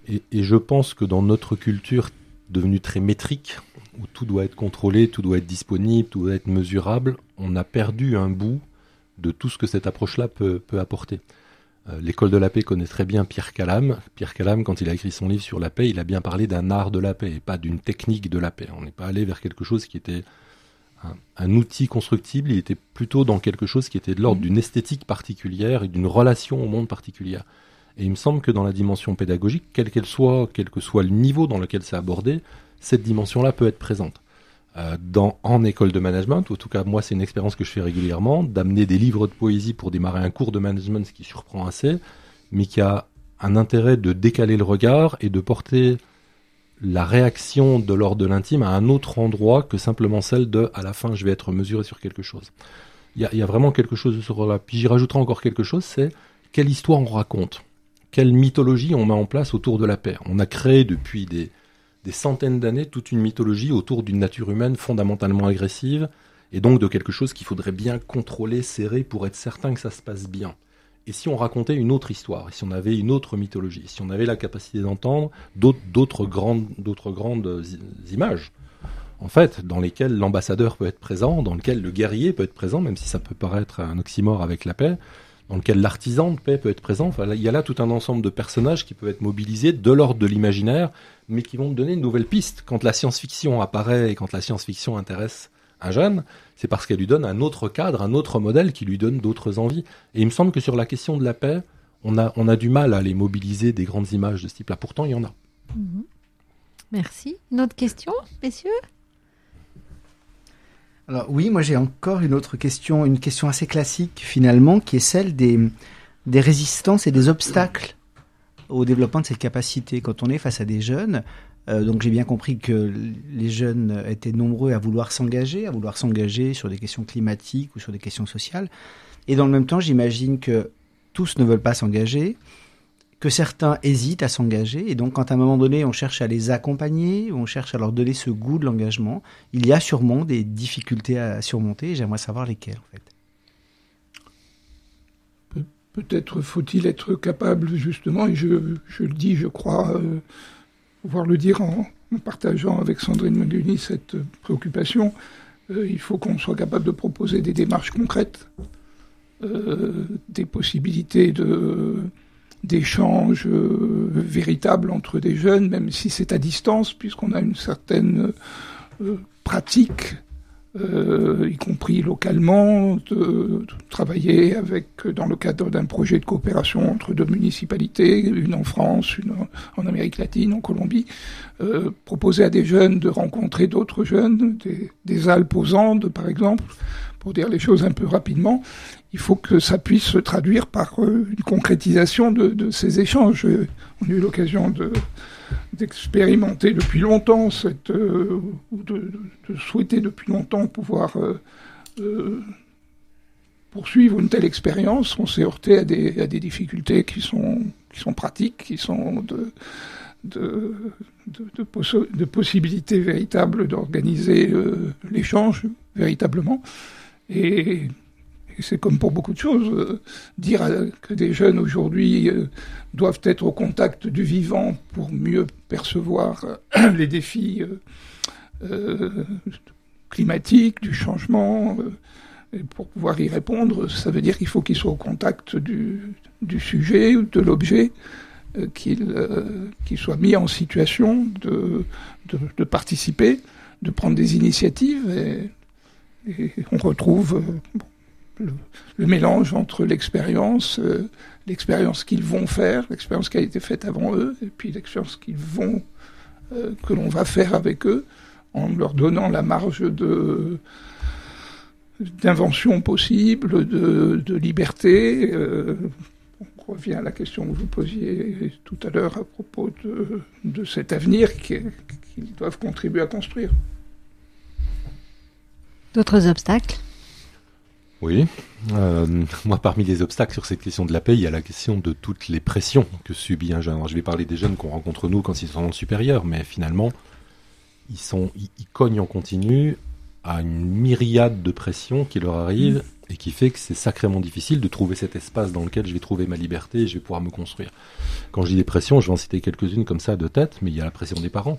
Et, je pense que dans notre culture devenue très métrique, où tout doit être contrôlé, tout doit être disponible, tout doit être mesurable, on a perdu un bout de tout ce que cette approche-là peut apporter. Euh, l'école de la paix connaît très bien Pierre Calam. Pierre Calam, quand il a écrit son livre sur la paix, il a bien parlé d'un art de la paix et pas d'une technique de la paix. On n'est pas allé vers quelque chose qui était un, outil constructible, il était plutôt dans quelque chose qui était de l'ordre mmh. d'une esthétique particulière et d'une relation au monde particulière. Et il me semble que dans la dimension pédagogique, quelle qu'elle soit, quel que soit le niveau dans lequel c'est abordé, cette dimension-là peut être présente. Euh, dans, en école de management, ou en tout cas moi c'est une expérience que je fais régulièrement, d'amener des livres de poésie pour démarrer un cours de management, ce qui surprend assez, mais qui a un intérêt de décaler le regard et de porter la réaction de l'ordre de l'intime à un autre endroit que simplement celle de à la fin je vais être mesuré sur quelque chose. Il y a, vraiment quelque chose sur là. Puis j'y rajouterai encore quelque chose, c'est quelle histoire on raconte, quelle mythologie on met en place autour de la paix? On a créé depuis des, des centaines d'années toute une mythologie autour d'une nature humaine fondamentalement agressive et donc de quelque chose qu'il faudrait bien contrôler, serrer pour être certain que ça se passe bien. Et si on racontait une autre histoire, et si on avait une autre mythologie, si on avait la capacité d'entendre d'autres grandes, grandes images, en fait, dans lesquelles l'ambassadeur peut être présent, dans lesquelles le guerrier peut être présent, même si ça peut paraître un oxymore avec la paix, dans lequel l'artisan de paix peut être présent. Enfin, il y a là tout un ensemble de personnages qui peuvent être mobilisés de l'ordre de l'imaginaire, mais qui vont donner une nouvelle piste. Quand la science-fiction apparaît et quand la science-fiction intéresse un jeune, c'est parce qu'elle lui donne un autre cadre, un autre modèle qui lui donne d'autres envies. Et il me semble que sur la question de la paix, on a, on a du mal à les mobiliser des grandes images de ce type-là. Pourtant, il y en a. Mhm. Merci. Une autre question, messieurs? Alors oui, moi j'ai encore une autre question, une question assez classique finalement, qui est celle des, des résistances et des obstacles au développement de cette capacité. Quand on est face à des jeunes, euh, donc j'ai bien compris que les jeunes étaient nombreux à vouloir s'engager, à vouloir s'engager sur des questions climatiques ou sur des questions sociales. Et dans le même temps, j'imagine que tous ne veulent pas s'engager, que certains hésitent à s'engager. Et donc quand à un moment donné, on cherche à les accompagner, on cherche à leur donner ce goût de l'engagement, il y a sûrement des difficultés à surmonter. J'aimerais savoir lesquelles en fait. Peut-être faut-il être capable, justement, et je, le dis, je crois, euh, pouvoir le dire en, partageant avec Sandrine Maguni cette préoccupation, euh, il faut qu'on soit capable de proposer des démarches concrètes, euh, des possibilités de d'échanges euh, véritables entre des jeunes, même si c'est à distance, puisqu'on a une certaine pratique euh, y compris localement, de, travailler avec, dans le cadre d'un projet de coopération entre deux municipalités, une en France, une en Amérique latine, en Colombie, euh, proposer à des jeunes de rencontrer d'autres jeunes, des, des Alpes aux Andes par exemple, pour dire les choses un peu rapidement, il faut que ça puisse se traduire par euh, une concrétisation de, de ces échanges. On a eu l'occasion de d'expérimenter depuis longtemps cette, euh, ou de, souhaiter depuis longtemps pouvoir euh, euh, poursuivre une telle expérience, on s'est heurté à des, difficultés qui sont, pratiques, qui sont de possibilités véritables d'organiser l'échange véritablement. Et c'est comme pour beaucoup de choses, euh, dire que des jeunes aujourd'hui euh, doivent être au contact du vivant pour mieux percevoir euh, les défis climatiques, du changement, et pour pouvoir y répondre, ça veut dire qu'il faut qu'ils soient au contact du, sujet ou de l'objet, qu'ils soient mis en situation de, de, participer, de prendre des initiatives. Et, on retrouve le, mélange entre l'expérience, euh, l'expérience qu'ils vont faire, l'expérience qui a été faite avant eux, et puis l'expérience qu'ils vont, euh, que l'on va faire avec eux, en leur donnant la marge de d'invention possible, de, liberté. Euh, on revient à la question que vous posiez tout à l'heure à propos de, de cet avenir qu'ils doivent contribuer à construire. D'autres obstacles? Oui. Euh, moi, parmi les obstacles sur cette question de la paix, il y a la question de toutes les pressions que subit un jeune. je vais parler des jeunes qu'on rencontre nous quand ils sont dans le supérieur, mais finalement, ils, sont, ils, cognent en continu à une myriade de pressions qui leur arrivent et qui fait que c'est sacrément difficile de trouver cet espace dans lequel je vais trouver ma liberté et je vais pouvoir me construire. Quand je dis des pressions, je vais en citer quelques-unes comme ça de tête, mais il y a la pression des parents.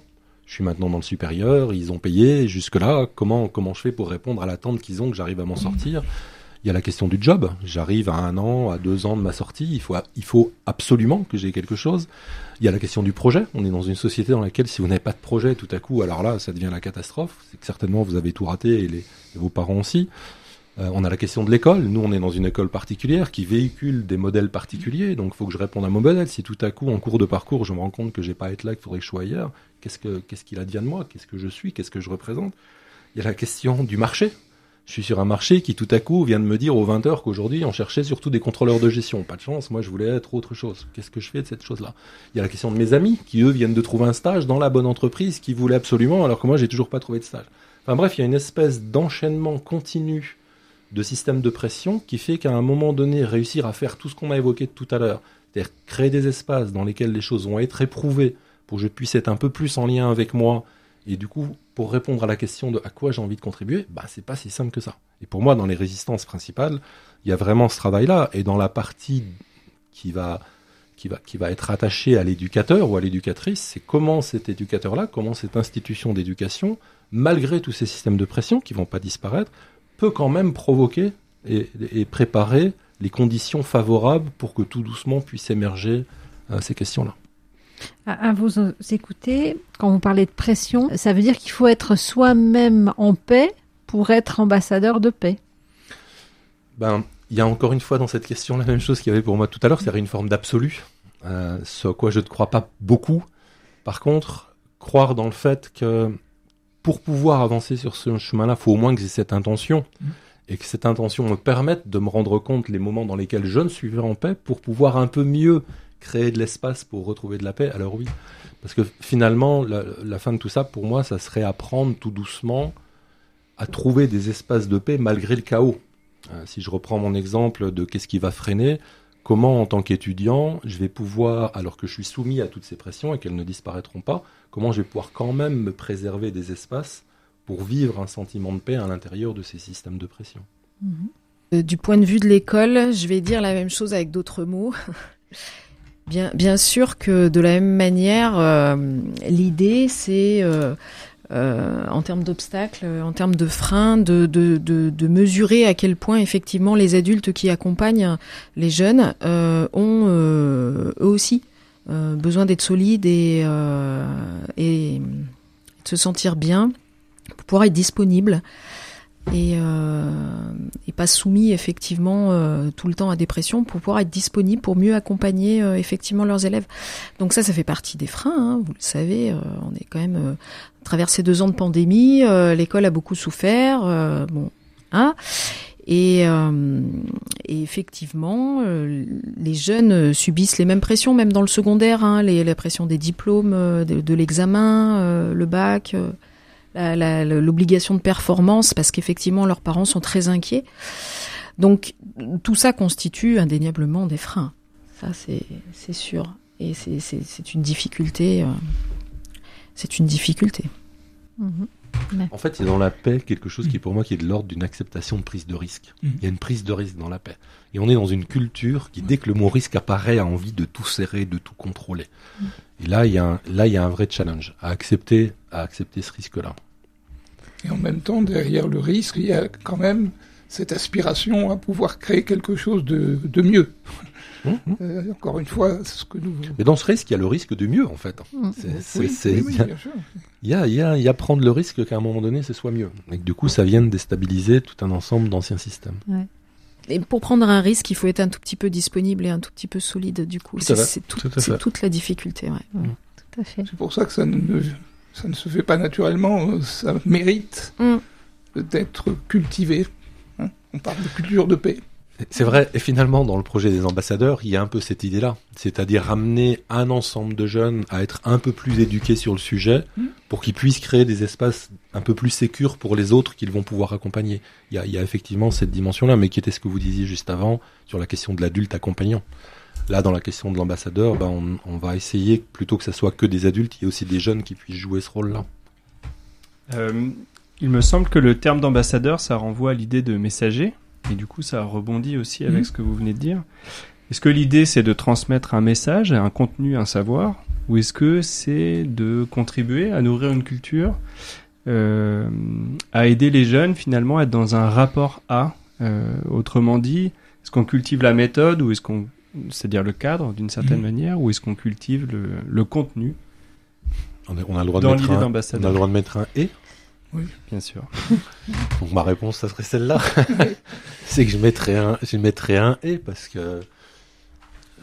Je suis maintenant dans le supérieur, ils ont payé, jusque-là, comment, comment je fais pour répondre à l'attente qu'ils ont que j'arrive à m'en sortir? Il y a la question du job. J'arrive à un an, à deux ans de ma sortie. Il faut, absolument que j'ai quelque chose. Il y a la question du projet. On est dans une société dans laquelle, si vous n'avez pas de projet, tout à coup, alors là, ça devient la catastrophe. C'est que certainement vous avez tout raté et, vos parents aussi. Euh, on a la question de l'école. Nous, on est dans une école particulière qui véhicule des modèles particuliers. Donc, il faut que je réponde à mon modèle. Si tout à coup, en cours de parcours, je me rends compte que j'ai pas à être là, qu'il faudrait que je sois ailleurs, qu'est-ce que, qu'est-ce qu'il advient de moi? Qu'est-ce que je suis? Qu'est-ce que je représente? Il y a la question du marché Je suis sur un marché qui tout à coup vient de me dire aux 20 heures qu'aujourd'hui on cherchait surtout des contrôleurs de gestion. Pas de chance, moi je voulais être autre chose. Qu'est-ce que je fais de cette chose-là? Il y a la question de mes amis qui eux viennent de trouver un stage dans la bonne entreprise qu'ils voulaient absolument alors que moi j'ai toujours pas trouvé de stage. Enfin bref, il y a une espèce d'enchaînement continu de systèmes de pression qui fait qu'à un moment donné, réussir à faire tout ce qu'on a évoqué tout à l'heure, c'est-à-dire créer des espaces dans lesquels les choses vont être éprouvées pour que je puisse être un peu plus en lien avec moi et du coup, pour répondre à la question de à quoi j'ai envie de contribuer, bah c'est pas si simple que ça. Et pour moi, dans les résistances principales, il y a vraiment ce travail-là. Et dans la partie qui va qui va qui va être attachée à l'éducateur ou à l'éducatrice, c'est comment cet éducateur-là, comment cette institution d'éducation, malgré tous ces systèmes de pression qui vont pas disparaître, peut quand même provoquer et, et préparer les conditions favorables pour que tout doucement puisse émerger euh, ces questions-là. À, vous écouter, quand vous parlez de pression, ça veut dire qu'il faut être soi-même en paix pour être ambassadeur de paix. Ben, il y a encore une fois dans cette question la même chose qu'il y avait pour moi tout à l'heure, c'est une forme d'absolu, euh, ce à quoi je ne crois pas beaucoup. Par contre, croire dans le fait que pour pouvoir avancer sur ce chemin-là, il faut au moins que j'ai cette intention mmh. et que cette intention me permette de me rendre compte les moments dans lesquels je ne suis pas en paix pour pouvoir un peu mieux créer de l'espace pour retrouver de la paix, alors oui. Parce que finalement, la, fin de tout ça, pour moi, ça serait apprendre tout doucement à trouver des espaces de paix malgré le chaos. Euh, si je reprends mon exemple de qu'est-ce qui va freiner, comment en tant qu'étudiant, je vais pouvoir, alors que je suis soumis à toutes ces pressions et qu'elles ne disparaîtront pas, comment je vais pouvoir quand même me préserver des espaces pour vivre un sentiment de paix à l'intérieur de ces systèmes de pression. Euh, du point de vue de l'école, je vais dire la même chose avec d'autres mots. Bien, bien sûr que de la même manière, euh, l'idée c'est euh, euh, en termes d'obstacles, en termes de freins, de, de, de, de, mesurer à quel point effectivement les adultes qui accompagnent les jeunes ont eux aussi besoin d'être solides et, et de se sentir bien pour pouvoir être disponibles et, euh, et pas soumis effectivement euh, tout le temps à des pressions pour pouvoir être disponible pour mieux accompagner euh, effectivement leurs élèves. Donc ça, ça fait partie des freins. Hein, vous le savez, on est quand même traversé deux ans de pandémie. L'école a beaucoup souffert. bon, hein. Et, effectivement, les jeunes subissent les mêmes pressions, même dans le secondaire, hein, les, la pression des diplômes, de l'examen, le bac l'obligation de performance parce qu'effectivement leurs parents sont très inquiets. Donc tout ça constitue indéniablement des freins. Ça c'est sûr. Et c'est une difficulté. Euh, c'est une difficulté. En fait, il y a dans la paix quelque chose qui, pour moi, qui est de l'ordre d'une acceptation de prise de risque. Mhm. Il y a une prise de risque dans la paix. Et on est dans une culture qui, dès que le mot risque apparaît, a envie de tout serrer, de tout contrôler. Mhm. Et là, il y a un, là, il y a un vrai challenge à accepter, à accepter ce risque-là. Et en même temps, derrière le risque, il y a quand même cette aspiration à pouvoir créer quelque chose de, de mieux. Euh, encore une fois, ce que nous. Mais dans ce risque, il y a le risque du mieux, en fait. Il y a, il y a, il y a prendre le risque qu'à un moment donné, ce soit mieux. Et que du coup, ça vienne déstabiliser tout un ensemble d'anciens systèmes. Ouais. Et pour prendre un risque, il faut être un tout petit peu disponible et un tout petit peu solide, du coup. C'est tout, toute la difficulté, ouais. Tout à fait. C'est pour ça que ça ne ça ne se fait pas naturellement, ça mérite mm. d'être cultivé. Hein. On parle de culture de paix. C'est vrai, et finalement, dans le projet des ambassadeurs, il y a un peu cette idée-là, c'est-à-dire ramener un ensemble de jeunes à être un peu plus éduqués sur le sujet mm. pour qu'ils puissent créer des espaces un peu plus sécurs pour les autres qu'ils vont pouvoir accompagner. Il y a, il y a effectivement cette dimension-là, mais qui était ce que vous disiez juste avant sur la question de l'adulte accompagnant. Là, dans la question de l'ambassadeur, ben, on, va essayer, plutôt que ce soit que des adultes, il y a aussi des jeunes qui puissent jouer ce rôle-là. Euh, il me semble que le terme d'ambassadeur, ça renvoie à l'idée de messager, et du coup, ça rebondit aussi avec mhm. ce que vous venez de dire. Est-ce que l'idée, c'est de transmettre un message, un contenu, un savoir, ou est-ce que c'est de contribuer à nourrir une culture, euh, à aider les jeunes finalement à être dans un rapport à, euh, autrement dit, est-ce qu'on cultive la méthode ou est-ce qu'on c'est-à-dire le cadre d'une certaine mhm. manière, ou est-ce qu'on cultive le, contenu on a, le droit de mettre un, on a le droit de mettre un et Oui, bien sûr. Donc ma réponse, ça serait celle-là. c'est que je mettrais un, je mettrais un et parce que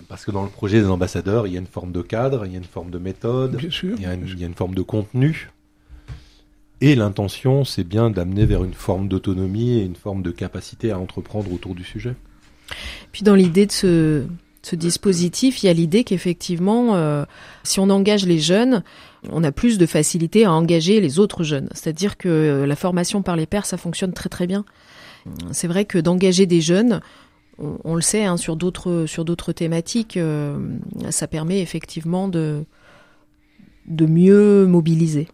parce que dans le projet des ambassadeurs, il y a une forme de cadre, il y a une forme de méthode, bien sûr, il, y a une, il y a une forme de contenu. Et l'intention, c'est bien d'amener vers une forme d'autonomie et une forme de capacité à entreprendre autour du sujet. Puis dans l'idée de ce, ce dispositif, il y a l'idée qu'effectivement, euh, si on engage les jeunes, on a plus de facilité à engager les autres jeunes. C'est-à-dire que euh, la formation par les pairs, ça fonctionne très très bien. C'est vrai que d'engager des jeunes, on, on le sait hein, sur d'autres sur d'autres thématiques, euh, ça permet effectivement de de mieux mobiliser.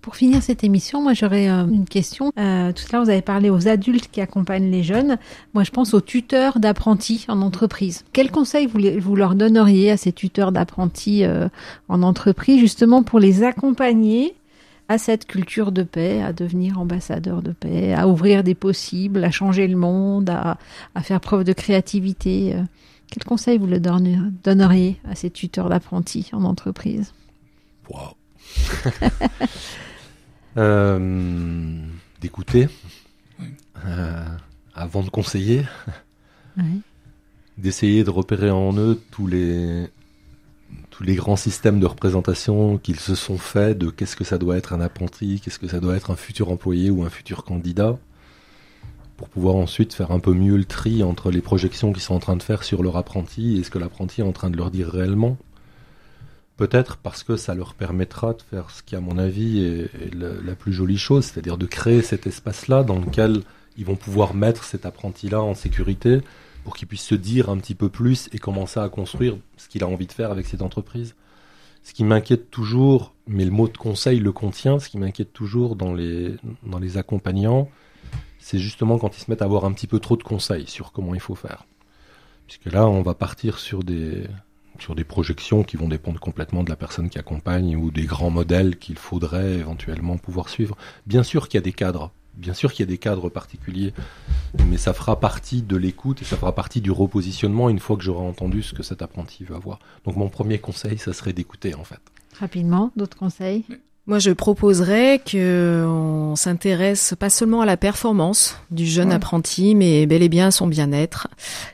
Pour finir cette émission, moi j'aurais euh, une question. Euh, tout à l'heure, vous avez parlé aux adultes qui accompagnent les jeunes. Moi, je pense aux tuteurs d'apprentis en entreprise. Quels conseils vous, leur donneriez à ces tuteurs d'apprentis euh, en entreprise, justement pour les accompagner à cette culture de paix, à devenir ambassadeurs de paix, à ouvrir des possibles, à changer le monde, à, faire preuve de créativité euh, Quels conseils vous le donne- donneriez à ces tuteurs d'apprentis en entreprise? Euh, D'écouter. Euh, avant de conseiller, d'essayer de repérer en eux tous les tous les grands systèmes de représentation qu'ils se sont faits de qu'est-ce que ça doit être un apprenti, qu'est-ce que ça doit être un futur employé ou un futur candidat, pour pouvoir ensuite faire un peu mieux le tri entre les projections qu'ils sont en train de faire sur leur apprenti et ce que l'apprenti est en train de leur dire réellement. Peut-être parce que ça leur permettra de faire ce qui, à mon avis, est, le- la plus jolie chose, c'est-à-dire de créer cet espace-là dans lequel ils vont pouvoir mettre cet apprenti-là en sécurité pour qu'il puisse se dire un petit peu plus et commencer à construire ce qu'il a envie de faire avec cette entreprise. Ce qui m'inquiète toujours, mais le mot de conseil le contient, ce qui m'inquiète toujours dans les, dans les accompagnants, c'est justement quand ils se mettent à avoir un petit peu trop de conseils sur comment il faut faire. Puisque là, on va partir sur des, sur des projections qui vont dépendre complètement de la personne qui accompagne ou des grands modèles qu'il faudrait éventuellement pouvoir suivre. Bien sûr qu'il y a des cadres, bien sûr qu'il y a des cadres particuliers, mais ça fera partie de l'écoute et ça fera partie du repositionnement une fois que j'aurai entendu ce que cet apprenti veut avoir. Donc mon premier conseil, ça serait d'écouter en fait. Rapidement, d'autres conseils? Moi, je proposerais que on s'intéresse pas seulement à la performance du jeune Ouais. apprenti, mais bel et bien à son bien-être,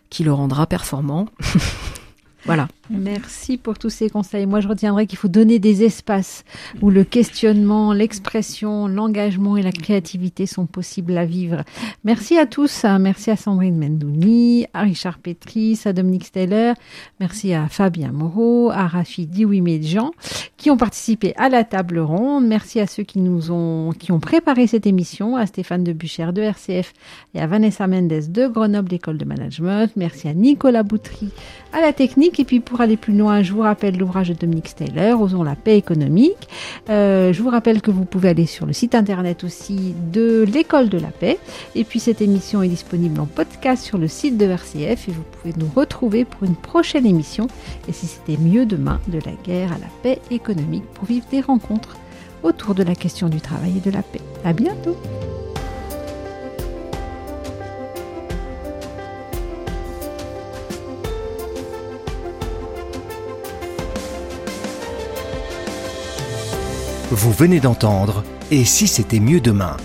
qui le rendra performant. voilà. Merci pour tous ces conseils. Moi, je retiendrai qu'il faut donner des espaces où le questionnement, l'expression, l'engagement et la créativité sont possibles à vivre. Merci à tous. Merci à Sandrine Mendouni, à Richard Petris, à Dominique Steller. Merci à Fabien Moreau, à Rafi Diouimé-Jean, qui ont participé à la table ronde. Merci à ceux qui nous ont, qui ont préparé cette émission, à Stéphane Debuchère de RCF et à Vanessa Mendes de Grenoble École de Management. Merci à Nicolas Boutry à la technique. Et puis pour aller plus loin, je vous rappelle l'ouvrage de Dominique Steller, Osons la paix économique. Euh, je vous rappelle que vous pouvez aller sur le site internet aussi de l'école de la paix. Et puis cette émission est disponible en podcast sur le site de RCF et vous pouvez nous retrouver pour une prochaine émission. Et si c'était mieux demain, de la guerre à la paix économique pour vivre des rencontres autour de la question du travail et de la paix. À bientôt! Vous venez d'entendre Et si c'était mieux demain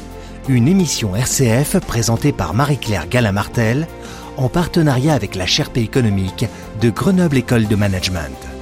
Une émission RCF présentée par Marie-Claire Gala-Martel en partenariat avec la Sherpa économique de Grenoble École de Management.